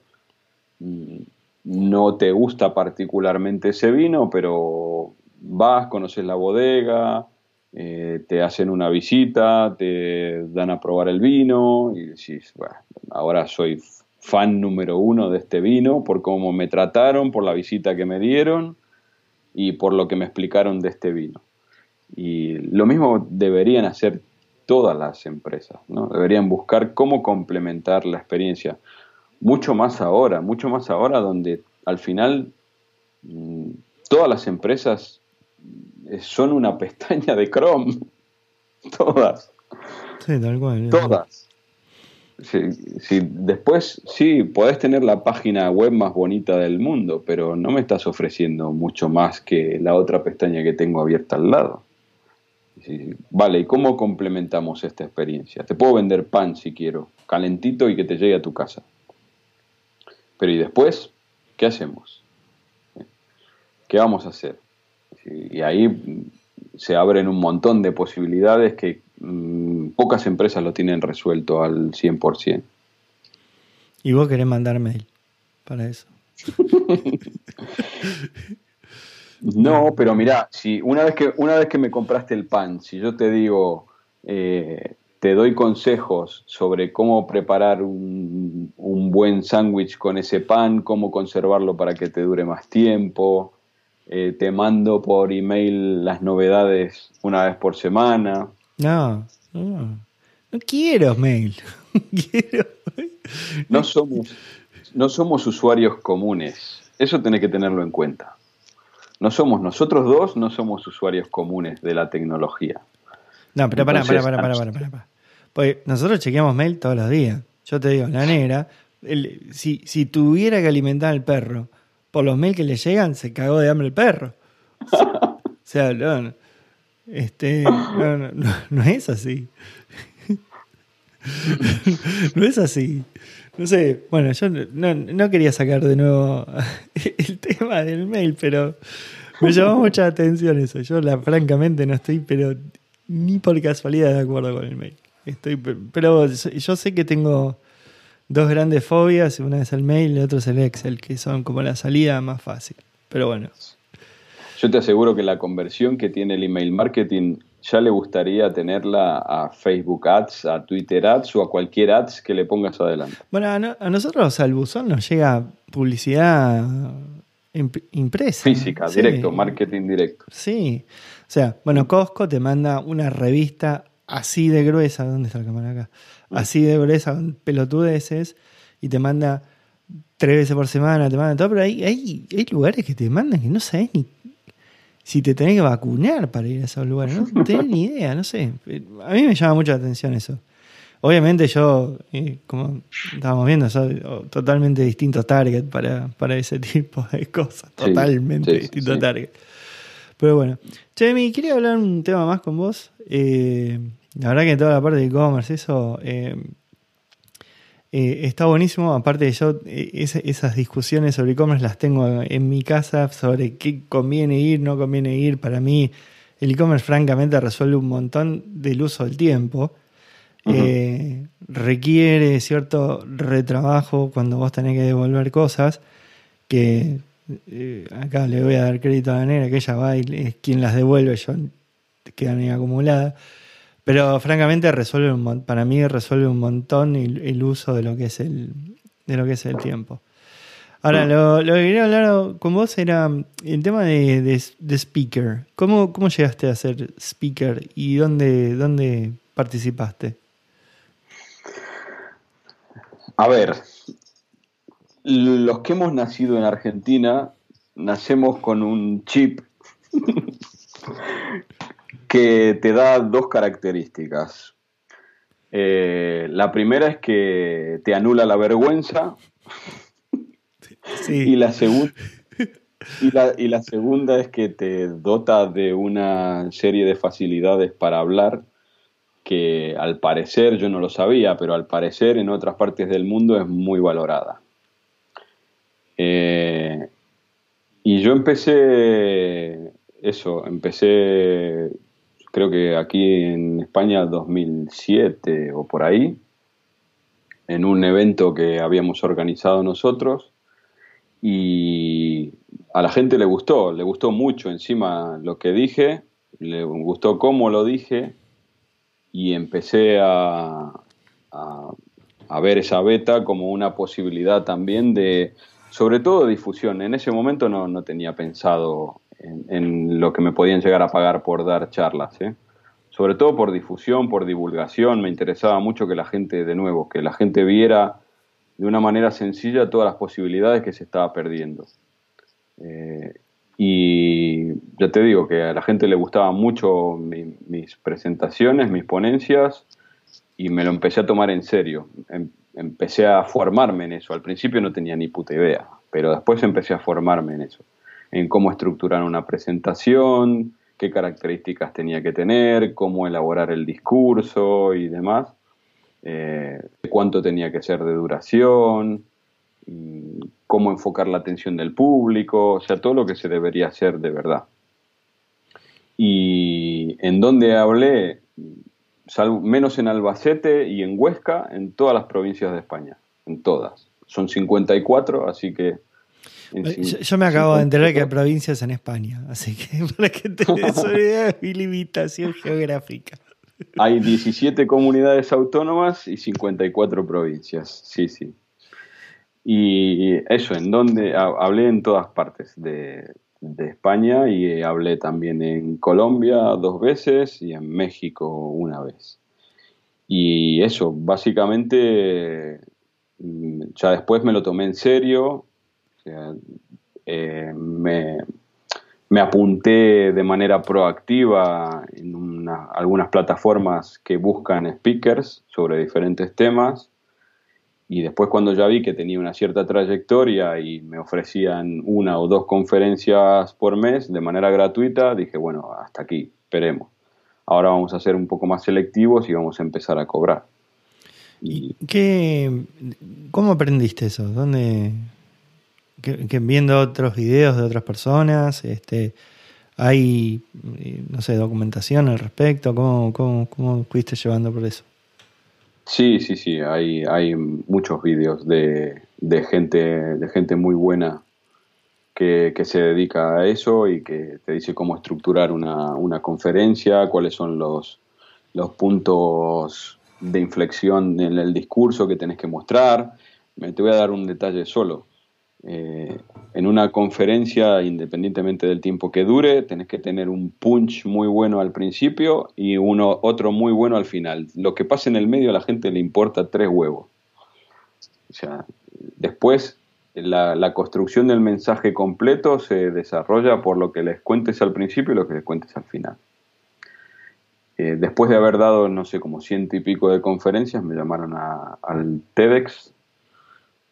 mm, no te gusta particularmente ese vino, pero vas, conoces la bodega, eh, te hacen una visita, te dan a probar el vino y decís, bueno, ahora soy fan número uno de este vino por cómo me trataron, por la visita que me dieron y por lo que me explicaron de este vino. Y lo mismo deberían hacer todas las empresas. ¿no? Deberían buscar cómo complementar la experiencia. Mucho más ahora, mucho más ahora donde al final mm, todas las empresas eh, son una pestaña de Chrome. [LAUGHS] todas. Sí, tal cual. Todas. Después, sí, podés tener la página web más bonita del mundo, pero no me estás ofreciendo mucho más que la otra pestaña que tengo abierta al lado vale, ¿y cómo complementamos esta experiencia? Te puedo vender pan si quiero, calentito y que te llegue a tu casa. Pero ¿y después? ¿Qué hacemos? ¿Qué vamos a hacer? Y ahí se abren un montón de posibilidades que mm, pocas empresas lo tienen resuelto al 100%. Y vos querés mandar mail para eso. [LAUGHS] No, pero mira, si una vez que una vez que me compraste el pan, si yo te digo, eh, te doy consejos sobre cómo preparar un, un buen sándwich con ese pan, cómo conservarlo para que te dure más tiempo. Eh, te mando por email las novedades una vez por semana. No, no, no quiero mail. [LAUGHS] quiero. No somos, no somos usuarios comunes. Eso tenés que tenerlo en cuenta. No somos nosotros dos, no somos usuarios comunes de la tecnología. No, pero para, para, para, para, para, para. Pues nosotros chequeamos mail todos los días. Yo te digo, la negra, si, si tuviera que alimentar al perro por los mails que le llegan, se cagó de hambre el perro. O sea, no, este, no, no, es así. [LAUGHS] no es así. No sé, bueno, yo no, quería sacar de nuevo [LAUGHS] el tema del mail, pero me llamó mucha atención eso. Yo, la, francamente, no estoy, pero ni por casualidad de acuerdo con el mail. Estoy, pero yo sé que tengo dos grandes fobias, una es el mail y otra es el Excel, que son como la salida más fácil. Pero bueno. Yo te aseguro que la conversión que tiene el email marketing ya le gustaría tenerla a Facebook Ads, a Twitter Ads o a cualquier Ads que le pongas adelante. Bueno, a, nosotros al buzón nos llega publicidad impresa. Física, directo, marketing directo. Sí. O sea, bueno, Costco te manda una revista así de gruesa, ¿dónde está la cámara acá? Así de gruesa, con pelotudeces, y te manda tres veces por semana, te manda todo, pero hay, hay, hay lugares que te mandan que no sabes ni si te tenés que vacunar para ir a esos lugares, no tenés ni idea, no sé. A mí me llama mucha la atención eso. Obviamente yo, eh, como estábamos viendo, soy totalmente distinto target para, para ese [LAUGHS] tipo de cosas, totalmente distinto target. Pero bueno, Chemi, quería hablar un tema más con vos. Eh, la verdad que toda la parte de e-commerce, eso eh, eh, está buenísimo. Aparte, yo esas discusiones sobre e-commerce las tengo en mi casa sobre qué conviene ir, no conviene ir. Para mí, el e-commerce francamente resuelve un montón del uso del tiempo. requiere cierto retrabajo cuando vos tenés que devolver cosas que eh, acá le voy a dar crédito a la negra, que ella va y es quien las devuelve, yo quedan ahí acumuladas. Pero francamente resuelve un, para mí resuelve un montón el, uso de lo que es el, de lo que es el tiempo. Ahora, lo, que quería hablar con vos era el tema de, de, speaker. ¿Cómo, ¿Cómo llegaste a ser speaker y dónde, dónde participaste? A ver, los que hemos nacido en Argentina nacemos con un chip que te da dos características. Eh, la primera es que te anula la vergüenza y, la y la segunda es que te dota de una serie de facilidades para hablar que al parecer, yo no lo sabía, pero al parecer en otras partes del mundo es muy valorada. Eh, y yo empecé eso, empecé creo que aquí en España 2007 o por ahí, en un evento que habíamos organizado nosotros y a la gente le gustó, le gustó mucho encima lo que dije, le gustó cómo lo dije y empecé a, ver esa beta como una posibilidad también de sobre todo difusión. En ese momento no, tenía pensado en, lo que me podían llegar a pagar por dar charlas. Sobre todo por difusión, por divulgación. Me interesaba mucho que la gente, de nuevo, que la gente viera de una manera sencilla todas las posibilidades que se estaba perdiendo. Eh, y ya te digo que a la gente le gustaban mucho mis presentaciones, mis ponencias, y me lo empecé a tomar en serio. Em, empecé a formarme en eso. Al principio no tenía ni puta idea, pero después empecé a formarme en eso, en cómo estructurar una presentación, qué características tenía que tener, cómo elaborar el discurso y demás, eh, cuánto tenía que ser de duración, mm, cómo enfocar la atención del público, o sea, todo lo que se debería hacer de verdad. Y en donde hablé, menos en Albacete y en Huesca, en todas las provincias de España, en todas. Son 54, así que... Yo, me acabo de enterar que hay provincias en España, así que [LAUGHS] para que te des una [LAUGHS] idea de mi limitación geográfica. Hay 17 comunidades autónomas y 54 provincias, sí, sí. Y eso, en donde hablé en todas partes de, de España y hablé también en Colombia dos veces y en México una vez. Y eso, básicamente, mm, ya después me lo tomé en serio, eh, me, me, apunté de manera proactiva en algunas plataformas que buscan speakers sobre diferentes temas y después cuando ya vi que tenía una cierta trayectoria y me ofrecían una o dos conferencias por mes de manera gratuita, dije, bueno, hasta aquí, esperemos. Ahora vamos a ser un poco más selectivos y vamos a empezar a cobrar. Y... ¿Qué, ¿Cómo aprendiste eso? ¿Dónde, que, viendo otros videos de otras personas, este, hay, no sé, documentación al respecto, ¿cómo, cómo, cómo fuiste llevando por eso? Sí, sí, sí, hay, hay muchos vídeos de, de, gente, de gente muy buena que, se dedica a eso y que te dice cómo estructurar una, conferencia, cuáles son los, los puntos de inflexión en el discurso que tenés que mostrar. Te voy a dar un detalle solo. Eh, en una conferencia, independientemente del tiempo que dure, tenés que tener un punch muy bueno al principio y uno, otro muy bueno al final. Lo que pasa en el medio a la gente le importa tres huevos. O sea, después la, construcción del mensaje completo se desarrolla por lo que les cuentes al principio y lo que les cuentes al final. Eh, después de haber dado, no sé, como ciento y pico de conferencias, me llamaron al TEDx.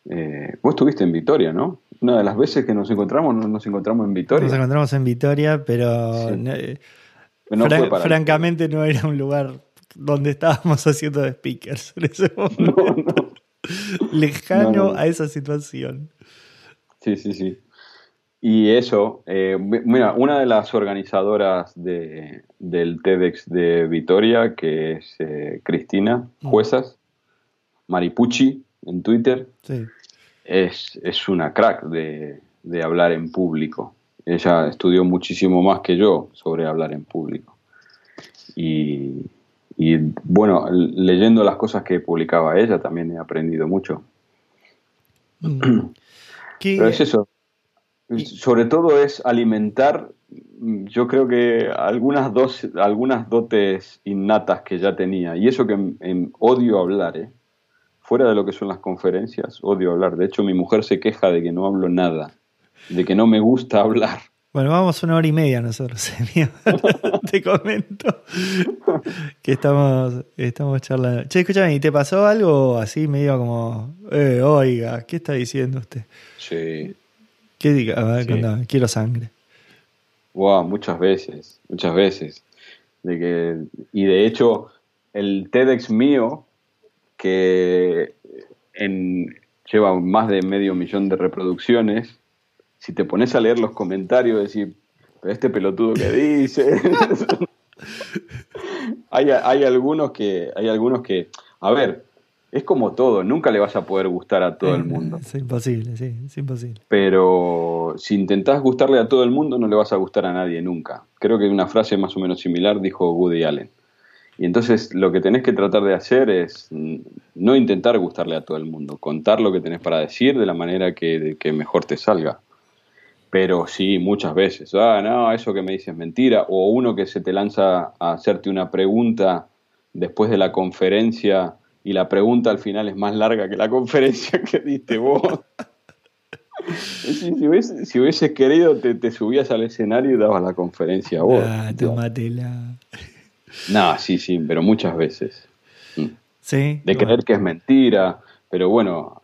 Eh, vos estuviste en Vitoria, ¿no? Una de las veces que nos encontramos, nos encontramos en Vitoria. Nos encontramos en Vitoria, pero, eh, francamente no era un lugar donde estábamos [LAUGHS] haciendo de speakers en ese momento. no lejano a esa situación. Sí, sí, sí. Y eso, eh, mira, una de las organizadoras de, del TEDx de Vitoria, que es eh, Cristina mm. Juezas, Maripucci en Twitter, es, es, una crack de, de hablar en público. Ella estudió muchísimo más que yo sobre hablar en público. Y, y bueno, leyendo las cosas que publicaba ella también he aprendido mucho. Mm. [CLEARS THROAT] Pero es eso. Sobre todo es alimentar, yo creo que algunas, dos, algunas dotes innatas que ya tenía. Y eso que en, odio hablar, ¿eh? Fuera de lo que son las conferencias, odio hablar. De hecho, mi mujer se queja de que no hablo nada, de que no me gusta hablar. Bueno, vamos una hora y media nosotros, [LAUGHS] [LAUGHS] te comento que estamos, estamos charlando. Che, escúchame, ¿y te pasó algo así medio como, eh, oiga, ¿qué está diciendo usted? Sí. ¿Qué diga? A ver, quiero sangre. Wow, muchas veces, muchas veces. De que, y de hecho, el TEDx mío, que en, lleva más de medio millón de reproducciones, si te pones a leer los comentarios, decir, este pelotudo que dice. [LAUGHS] hay, hay, algunos que, hay algunos que, a ver, es como todo, nunca le vas a poder gustar a todo el mundo. Es imposible, sí, es imposible. Pero si intentás gustarle a todo el mundo, no le vas a gustar a nadie nunca. Creo que una frase más o menos similar dijo Woody Allen. Y entonces lo que tenés que tratar de hacer es no intentar gustarle a todo el mundo, contar lo que tenés para decir de la manera que, que mejor te salga. Pero sí, muchas veces. Ah, no, eso que me dices es mentira. O uno que se te lanza a hacerte una pregunta después de la conferencia y la pregunta al final es más larga que la [LAUGHS] conferencia que diste vos. [LAUGHS] si, hubieses, querido, te, subías al escenario y dabas la conferencia vos. Ah, tómatela. No, sí, sí, pero muchas veces. Mm. Sí. De creer que es mentira. Pero bueno,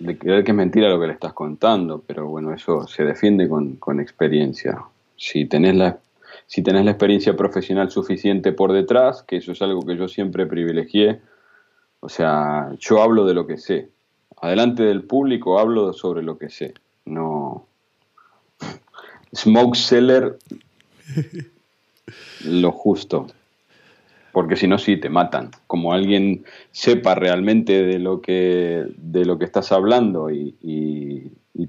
de creer que es mentira lo que le estás contando, pero bueno, eso se defiende con, experiencia. Si tenés, la, si tenés la experiencia profesional suficiente por detrás, que eso es algo que yo siempre privilegié, o sea, yo hablo de lo que sé. Adelante del público hablo sobre lo que sé. No. Smoke seller, [LAUGHS] lo justo porque si no sí te matan. Como alguien sepa realmente de lo que, de lo que estás hablando y,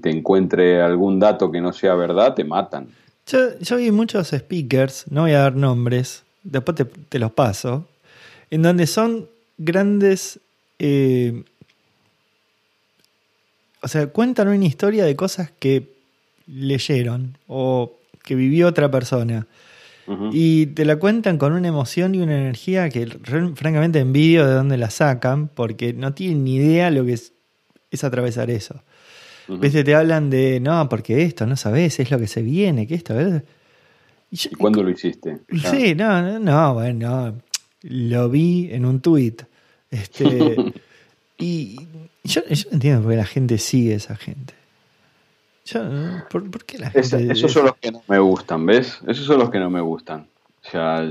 te encuentre algún dato que no sea verdad, te matan. Yo, vi muchos speakers, no voy a dar nombres, después te, los paso, en donde son grandes eh, o sea, cuentan una historia de cosas que leyeron o que vivió otra persona. Y te la cuentan con una emoción y una energía que francamente envidio de dónde la sacan, porque no tienen ni idea lo que es, atravesar eso. Te hablan de, no, porque esto, no sabes, es lo que se viene, que esto, ¿Y, cuándo lo hiciste? Sí, no, no, no, bueno, lo vi en un tuit. Este, [LAUGHS] y yo, yo entiendo por qué la gente sigue a esa gente. ¿Por, qué la gente esos son los que no me gustan, ¿ves? Esos son los que no me gustan. O sea,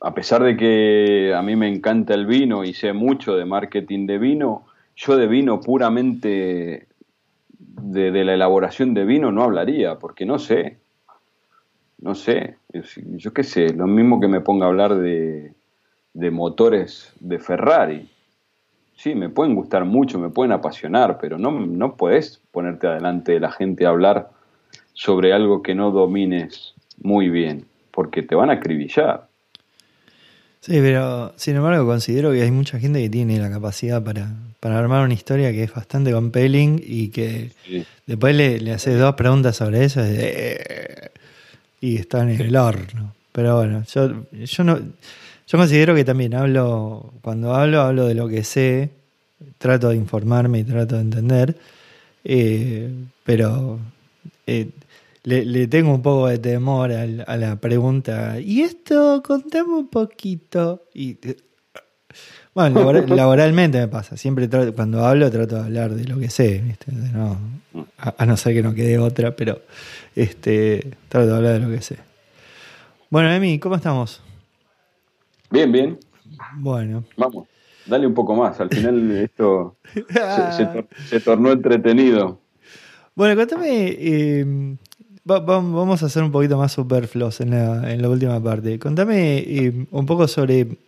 a pesar de que a mí me encanta el vino y sé mucho de marketing de vino, yo de vino puramente de, la elaboración de vino no hablaría, porque no sé. No sé. Yo qué sé, lo mismo que me ponga a hablar de, de motores de Ferrari sí, me pueden gustar mucho, me pueden apasionar, pero no, no puedes ponerte adelante de la gente a hablar sobre algo que no domines muy bien, porque te van a acribillar. Sí, pero sin embargo considero que hay mucha gente que tiene la capacidad para, armar una historia que es bastante compelling y que después le, le haces dos preguntas sobre eso y está en el horno. Pero bueno, yo, yo no yo considero que también hablo, cuando hablo, hablo de lo que sé, trato de informarme y trato de entender, eh, pero eh, le, tengo un poco de temor a, la pregunta, ¿y esto? Contame un poquito. Y, bueno, [LAUGHS] laboralmente me pasa, siempre cuando hablo trato de hablar de lo que sé, a, no ser que no quede otra, pero este, trato de hablar de lo que sé. Bueno, Emi, ¿cómo estamos? Bien, bien. Bueno. Vamos, dale un poco más. Al final [LAUGHS] esto se, tornó entretenido. Bueno, cuéntame, eh, vamos a hacer un poquito más superfluos en la, en la última parte. Contame eh, un poco sobre,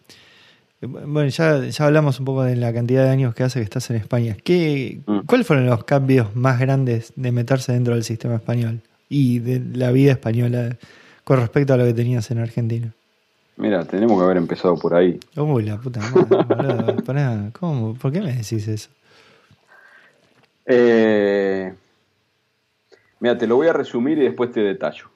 bueno, ya, ya hablamos un poco de la cantidad de años que hace que estás en España. ¿Qué, mm. ¿Cuáles fueron los cambios más grandes de meterse dentro del sistema español y de la vida española con respecto a lo que tenías en Argentina? Mira, tenemos que haber empezado por ahí. Uy, la puta madre. [LAUGHS] ¿cómo? ¿Por qué me decís eso? Eh, mira, te lo voy a resumir y después te detallo.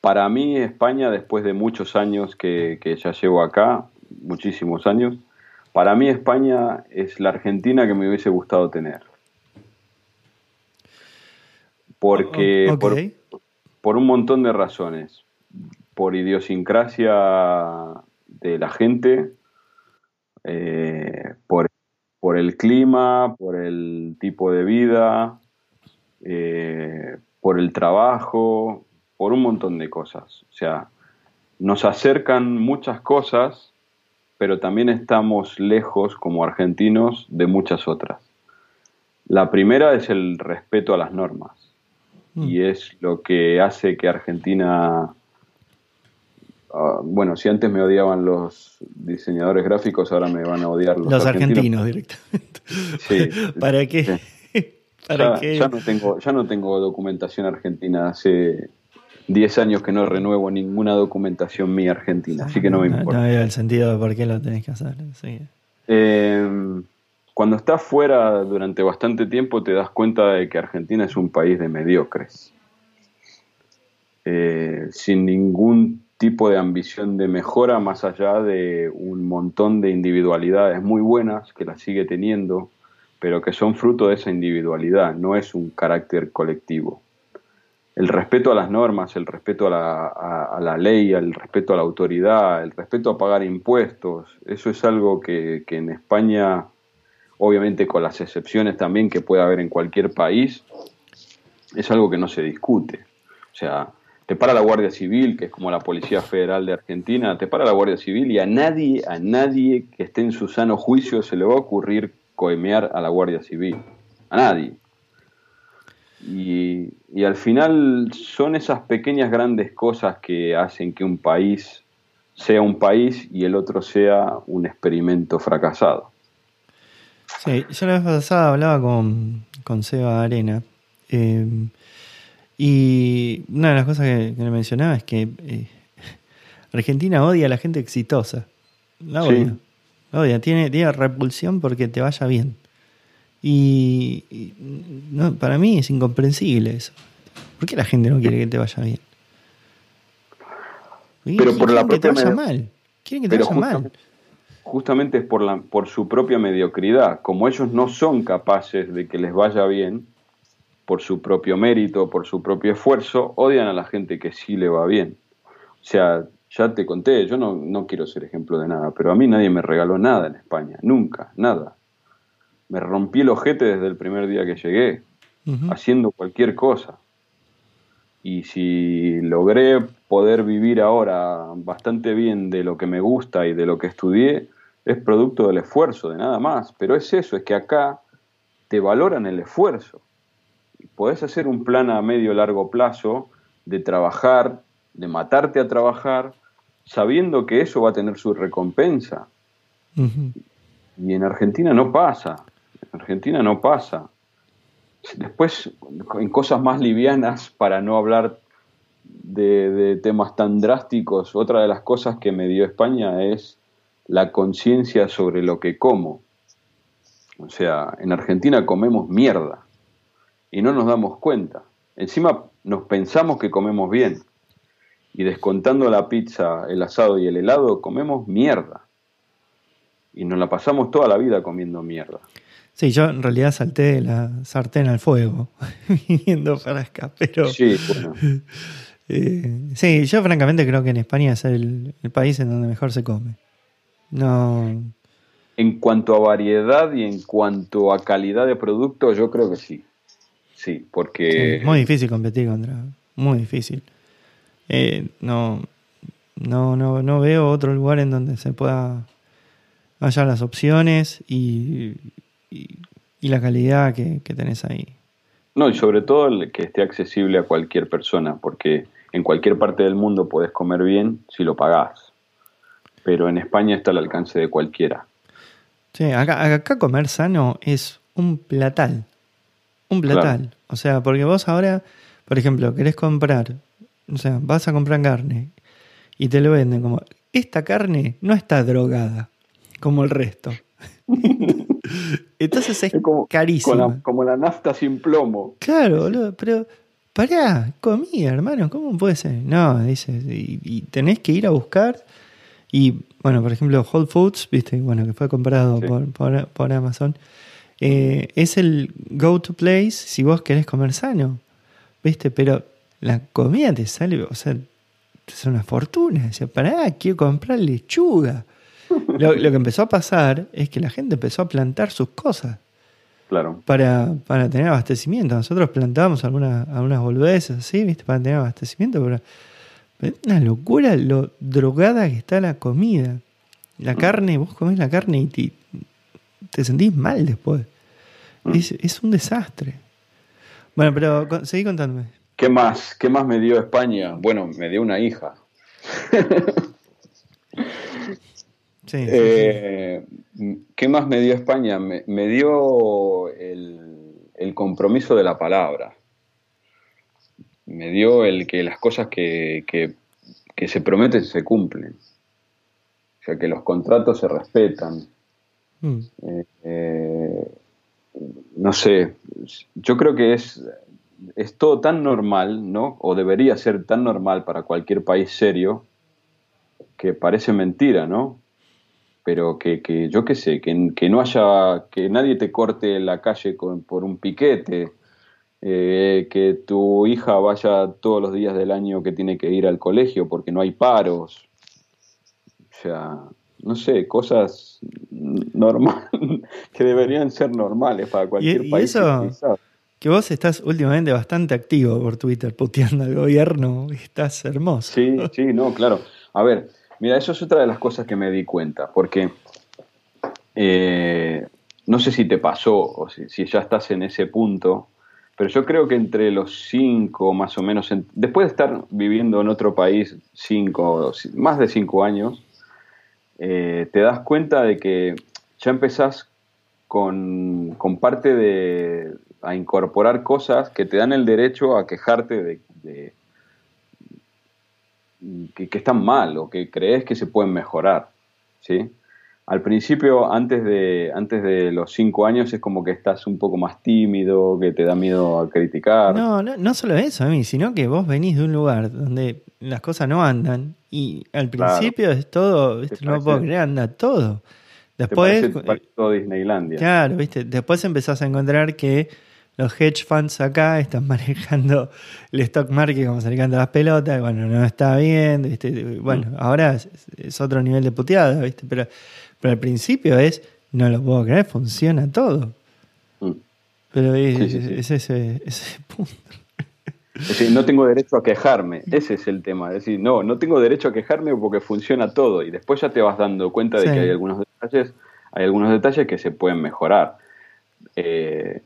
Para mí, España, después de muchos años que, que ya llevo acá, muchísimos años, para mí España es la Argentina que me hubiese gustado tener. Porque, por, por un montón de razones por idiosincrasia de la gente, eh, por, el clima, por el tipo de vida, eh, por el trabajo, por un montón de cosas. O sea, nos acercan muchas cosas, pero también estamos lejos como argentinos de muchas otras. La primera es el respeto a las normas mm. y es lo que hace que Argentina Ah, bueno, si antes me odiaban los diseñadores gráficos, ahora me van a odiar los, los argentinos. directamente. [LAUGHS] Sí, ¿Para qué? [LAUGHS] ¿Para ya, Ya no, tengo, ya no tengo documentación argentina. Hace 10 años que no renuevo ninguna documentación mía argentina, así que no me importa. No, no el sentido de por qué lo tenés que hacer. Em, cuando estás fuera durante bastante tiempo te das cuenta de que Argentina es un país de mediocres. Eh, sin ningún tipo de ambición de mejora más allá de un montón de individualidades muy buenas que la sigue teniendo, pero que son fruto de esa individualidad, no es un carácter colectivo. El respeto a las normas, el respeto a la, ley, el respeto a la autoridad, el respeto a pagar impuestos, eso es algo que, que en España, obviamente con las excepciones también que puede haber en cualquier país, es algo que no se discute. O sea, te para la Guardia Civil, que es como la Policía Federal de Argentina, te para la Guardia Civil y a nadie, a nadie que esté en su sano juicio se le va a ocurrir coemear a la Guardia Civil. A nadie. Y, al final son esas pequeñas grandes cosas que hacen que un país sea un país y el otro sea un experimento fracasado. Sí, yo la vez pasada hablaba con, con Seba Arena. Eh, y una de las cosas que, le mencionaba es que eh, Argentina odia a la gente exitosa. La odia. La odia. Tiene, tiene repulsión porque te vaya bien. Y, no, para mí es incomprensible eso. ¿Por qué la gente no quiere que te vaya bien? Pero por la que te vaya mal. Quieren que te vaya mal. Justamente es por, la, por su propia mediocridad. Como ellos no son capaces de que les vaya bien, por su propio mérito, por su propio esfuerzo, odian a la gente que sí le va bien. O sea, ya te conté, yo no, no quiero ser ejemplo de nada, pero a mí nadie me regaló nada en España, nunca, nada. Me rompí el ojete desde el primer día que llegué, haciendo cualquier cosa. Y si logré poder vivir ahora bastante bien de lo que me gusta y de lo que estudié, es producto del esfuerzo, de nada más. Pero es eso, es que acá te valoran el esfuerzo. Podés hacer un plan a medio largo plazo de trabajar, de matarte a trabajar, sabiendo que eso va a tener su recompensa. Y en Argentina no pasa. En Argentina no pasa. Después, en cosas más livianas, para no hablar de, temas tan drásticos, otra de las cosas que me dio España es la conciencia sobre lo que como. O sea, en Argentina comemos mierda y no nos damos cuenta. Encima nos pensamos que comemos bien y descontando la pizza, el asado y el helado, comemos mierda. Y nos la pasamos toda la vida comiendo mierda. Sí, yo en realidad salté la sartén al fuego [LAUGHS] viniendo para acá, pero... Sí, bueno. [LAUGHS] Eh, sí, yo francamente creo que en España es el, país en donde mejor se come. No... En cuanto a variedad y en cuanto a calidad de producto, yo creo que sí. Sí, porque... muy difícil competir contra... Muy difícil. Eh, no, no, no, no veo otro lugar en donde se pueda hallar las opciones y, y, la calidad que, tenés ahí. No, y sobre todo que esté accesible a cualquier persona, porque en cualquier parte del mundo podés comer bien si lo pagás. Pero en España está al alcance de cualquiera. Sí, acá, acá comer sano es un platal. Un platal. O sea, porque vos ahora, por ejemplo, querés comprar, o sea, vas a comprar carne y te lo venden como, esta carne no está drogada como el resto. [LAUGHS] Entonces es como, carísimo. como la nafta sin plomo. Claro, boludo, pero pará, comida, hermano, ¿cómo puede ser? No, dices, y, tenés que ir a buscar. Y bueno, por ejemplo, Whole Foods, viste, bueno, que fue comprado por, Amazon, eh, es el go-to place si vos querés comer sano, viste, pero la comida te sale, o sea, es una fortuna. Decía, pará, quiero comprar lechuga. [LAUGHS] Lo, que empezó a pasar es que la gente empezó a plantar sus cosas. Claro. Para, para tener abastecimiento. Nosotros plantábamos algunas, algunas boludeces así, ¿viste? Para tener abastecimiento, pero es una locura lo drogada que está la comida. La carne, vos comés la carne y te, te sentís mal después. Mm. Es, es, un desastre. Bueno, pero seguí contándome. ¿Qué más? ¿Qué más me dio España? Bueno, me dio una hija. Eh, ¿Qué más me dio España? Me, dio el, compromiso de la palabra. Me dio el que las cosas que, se prometen se cumplen. O sea, que los contratos se respetan. Mm. Eh, eh, no sé, yo creo que es, es todo tan normal, ¿no? O debería ser tan normal para cualquier país serio que parece mentira, ¿no? pero que, que yo qué sé, que, que, no haya, que nadie te corte la calle con, por un piquete, eh, que tu hija vaya todos los días del año que tiene que ir al colegio porque no hay paros. O sea, no sé, cosas normales [LAUGHS] que deberían ser normales para cualquier y, país. Y eso, que vos estás últimamente bastante activo por Twitter puteando al gobierno, estás hermoso. Sí, sí, no, claro. A ver, Mira, eso es otra de las cosas que me di cuenta, porque eh, no sé si te pasó o si, ya estás en ese punto, pero yo creo que entre los cinco, más o menos, después de estar viviendo en otro país cinco, más de cinco años, eh, te das cuenta de que ya empezás con, parte de a incorporar cosas que te dan el derecho a quejarte de que, están mal o que crees que se pueden mejorar. ¿sí? Al principio, antes de, antes de los cinco años, es como que estás un poco más tímido, que te da miedo a criticar. No, no, no solo eso, a mí, sino que vos venís de un lugar donde las cosas no andan y al principio es todo, ¿viste? no puedo creer, anda todo. Después. todo Disneylandia. Claro, ¿viste? Después empezás a encontrar que los hedge funds acá están [LAUGHS] manejando el stock market como se le canta las pelotas, bueno, no está bien, ¿viste? bueno, mm. ahora es, otro nivel de puteada, ¿viste? Pero pero al principio es, no lo puedo creer, funciona todo. Mm. Pero es, ese, punto. Es decir, no tengo derecho a quejarme, ese es el tema. Es decir, no, no tengo derecho a quejarme porque funciona todo y después ya te vas dando cuenta de que hay algunos detalles, hay algunos detalles que se pueden mejorar. Eh,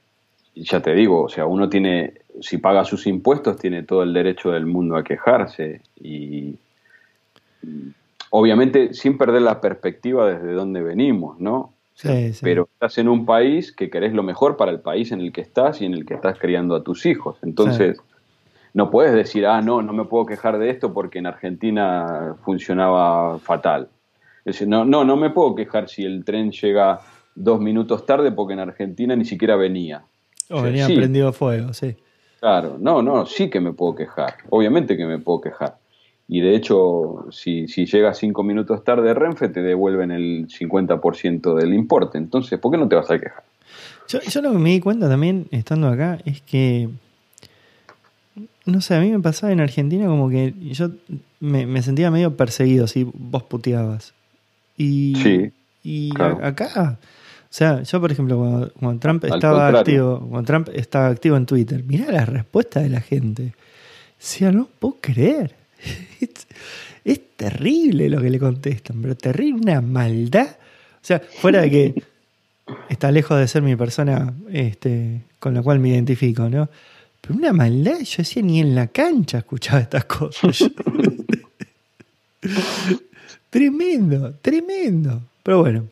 ya te digo, o sea, uno tiene, si paga sus impuestos, tiene todo el derecho del mundo a quejarse y obviamente sin perder la perspectiva desde donde venimos, ¿no? Sí, sí. Pero estás en un país que querés lo mejor para el país en el que estás y en el que estás criando a tus hijos. Entonces, no puedes decir, ah, no, no me puedo quejar de esto porque en Argentina funcionaba fatal. Es decir, no, no, no me puedo quejar si el tren llega dos minutos tarde porque en Argentina ni siquiera venía. O, venía prendido fuego, sí. Claro, no, no, sí que me puedo quejar. Obviamente que me puedo quejar y de hecho, si, si llegas cinco minutos tarde Renfe, te devuelven el 50% del importe. Entonces, ¿por qué no te vas a quejar? Yo, yo lo que me di cuenta también, estando acá, es que, no sé, a mí me pasaba en Argentina como que yo me, sentía medio perseguido si vos puteabas. Y, sí, y acá, o sea, yo por ejemplo, cuando, Trump estaba activo, cuando Trump estaba activo en Twitter, mirá la respuesta de la gente. Decía, no puedo creer [LAUGHS] es, terrible lo que le contestan, pero terrible, una maldad. O sea, fuera de que está lejos de ser mi persona este, con la cual me identifico, ¿no? Pero una maldad, yo decía, ni en la cancha escuchaba estas cosas. [LAUGHS] tremendo, tremendo. Pero bueno,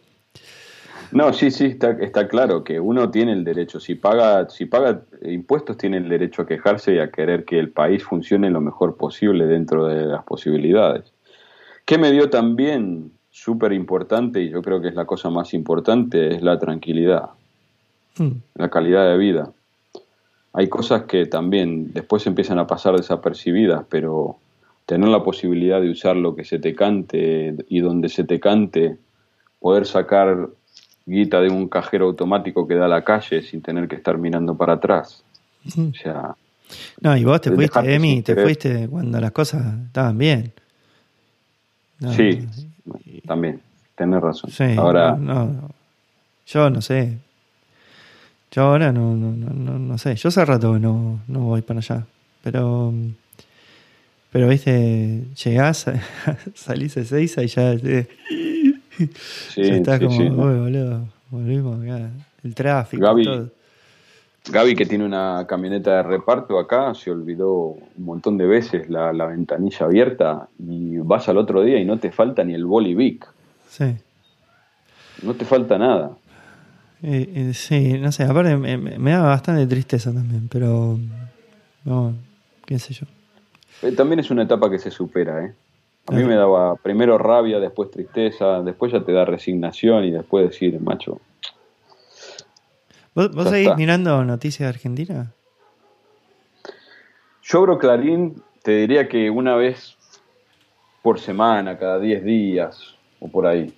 no, sí, sí, está, está claro que uno tiene el derecho, si paga, si paga impuestos, tiene el derecho a quejarse y a querer que el país funcione lo mejor posible dentro de las posibilidades. ¿Qué me dio también súper importante, y yo creo que es la cosa más importante, es la tranquilidad, hmm. la calidad de vida. Hay cosas que también después empiezan a pasar desapercibidas, pero tener la posibilidad de usar lo que se te cante y donde se te cante, poder sacar guita de un cajero automático que da a la calle sin tener que estar mirando para atrás. O sea. No, y vos te fuiste, Emi, te fuiste cuando las cosas estaban bien. sí, también, tenés razón. ahora. yo no sé. Yo ahora no, no, no, no, sé. Yo hace rato no, no voy para allá. Pero. Pero, viste, llegás, [LAUGHS] salís de seis y ya. Sí, está como, boludo, volvimos acá. El tráfico. Gaby, todo. Gaby, que tiene una camioneta de reparto acá, se olvidó un montón de veces la, ventanilla abierta y vas al otro día y no te falta ni el bolivic. Sí. No te falta nada. Eh, eh, sí, no sé, aparte me, me, da bastante tristeza también, pero no, qué sé yo. Eh, también es una etapa que se supera, ¿eh? A mí me daba primero rabia, después tristeza, después ya te da resignación y después decir, macho. ¿Vos, seguís mirando noticias de Argentina? Yo abro Clarín, te diría que una vez por semana, cada 10 días o por ahí.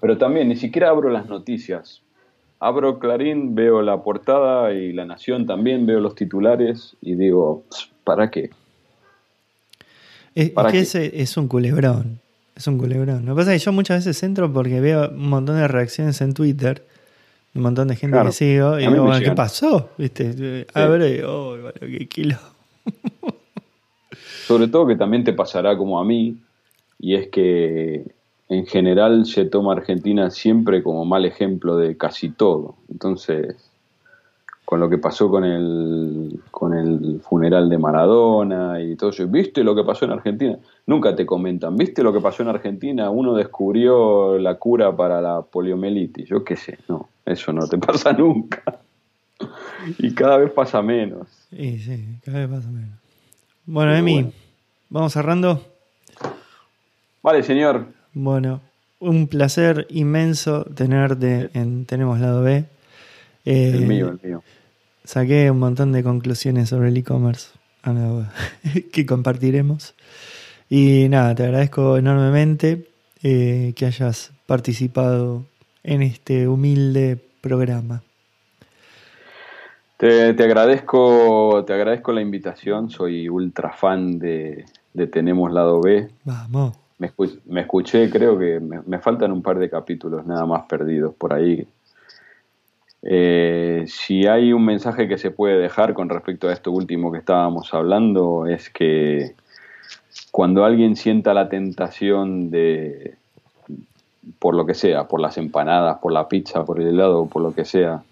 Pero también ni siquiera abro las noticias. Abro Clarín, veo la portada y La Nación también, veo los titulares y digo, ¿para qué? Es, que ese es un culebrón. Es un culebrón. Lo que pasa es que yo muchas veces entro porque veo un montón de reacciones en Twitter, un montón de gente que sigo, y digo, ¿qué pasó? ¿Viste? Abre, oh, qué kilo. Sobre todo que también te pasará como a mí, y es que en general se toma Argentina siempre como mal ejemplo de casi todo. Entonces, con lo que pasó con el, con el funeral de Maradona y todo eso. ¿Viste lo que pasó en Argentina? Nunca te comentan, ¿viste lo que pasó en Argentina? Uno descubrió la cura para la poliomielitis. Yo qué sé, no, eso no te [LAUGHS] pasa nunca. y cada vez pasa menos. Sí, sí, cada vez pasa menos. Bueno, Emi, vamos cerrando. Vale, señor. Bueno, un placer inmenso tenerte en Tenemos Lado B. el eh, mío, el mío. Saqué un montón de conclusiones sobre el e-commerce [LAUGHS] que compartiremos. Y nada, te agradezco enormemente eh, que hayas participado en este humilde programa. Te, agradezco, te agradezco la invitación, soy ultra fan de, Tenemos Lado B. Vamos. Me, escuché, creo que me, faltan un par de capítulos nada más perdidos por ahí. Eh, si hay un mensaje que se puede dejar con respecto a esto último que estábamos hablando, es que cuando alguien sienta la tentación de, por lo que sea, por las empanadas, por la pizza, por el helado, por lo que sea,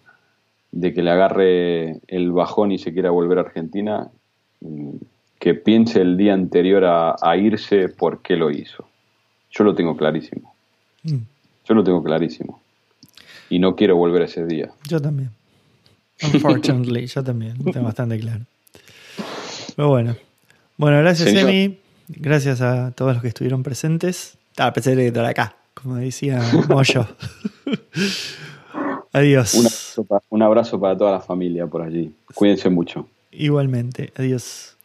de que le agarre el bajón y se quiera volver a Argentina, mm, que piense el día anterior a, irse por qué lo hizo. Yo lo tengo clarísimo. Mm. Yo lo tengo clarísimo. Y no quiero volver a ese día. Yo también. Unfortunately, yo también. Tengo bastante claro. Pero bueno. Bueno, gracias, Emi. Gracias a todos los que estuvieron presentes. Ah, pensé que estar acá, como decía Moyo. [LAUGHS] Adiós. Un abrazo, un abrazo para toda la familia por allí. Cuídense mucho. Igualmente. Adiós.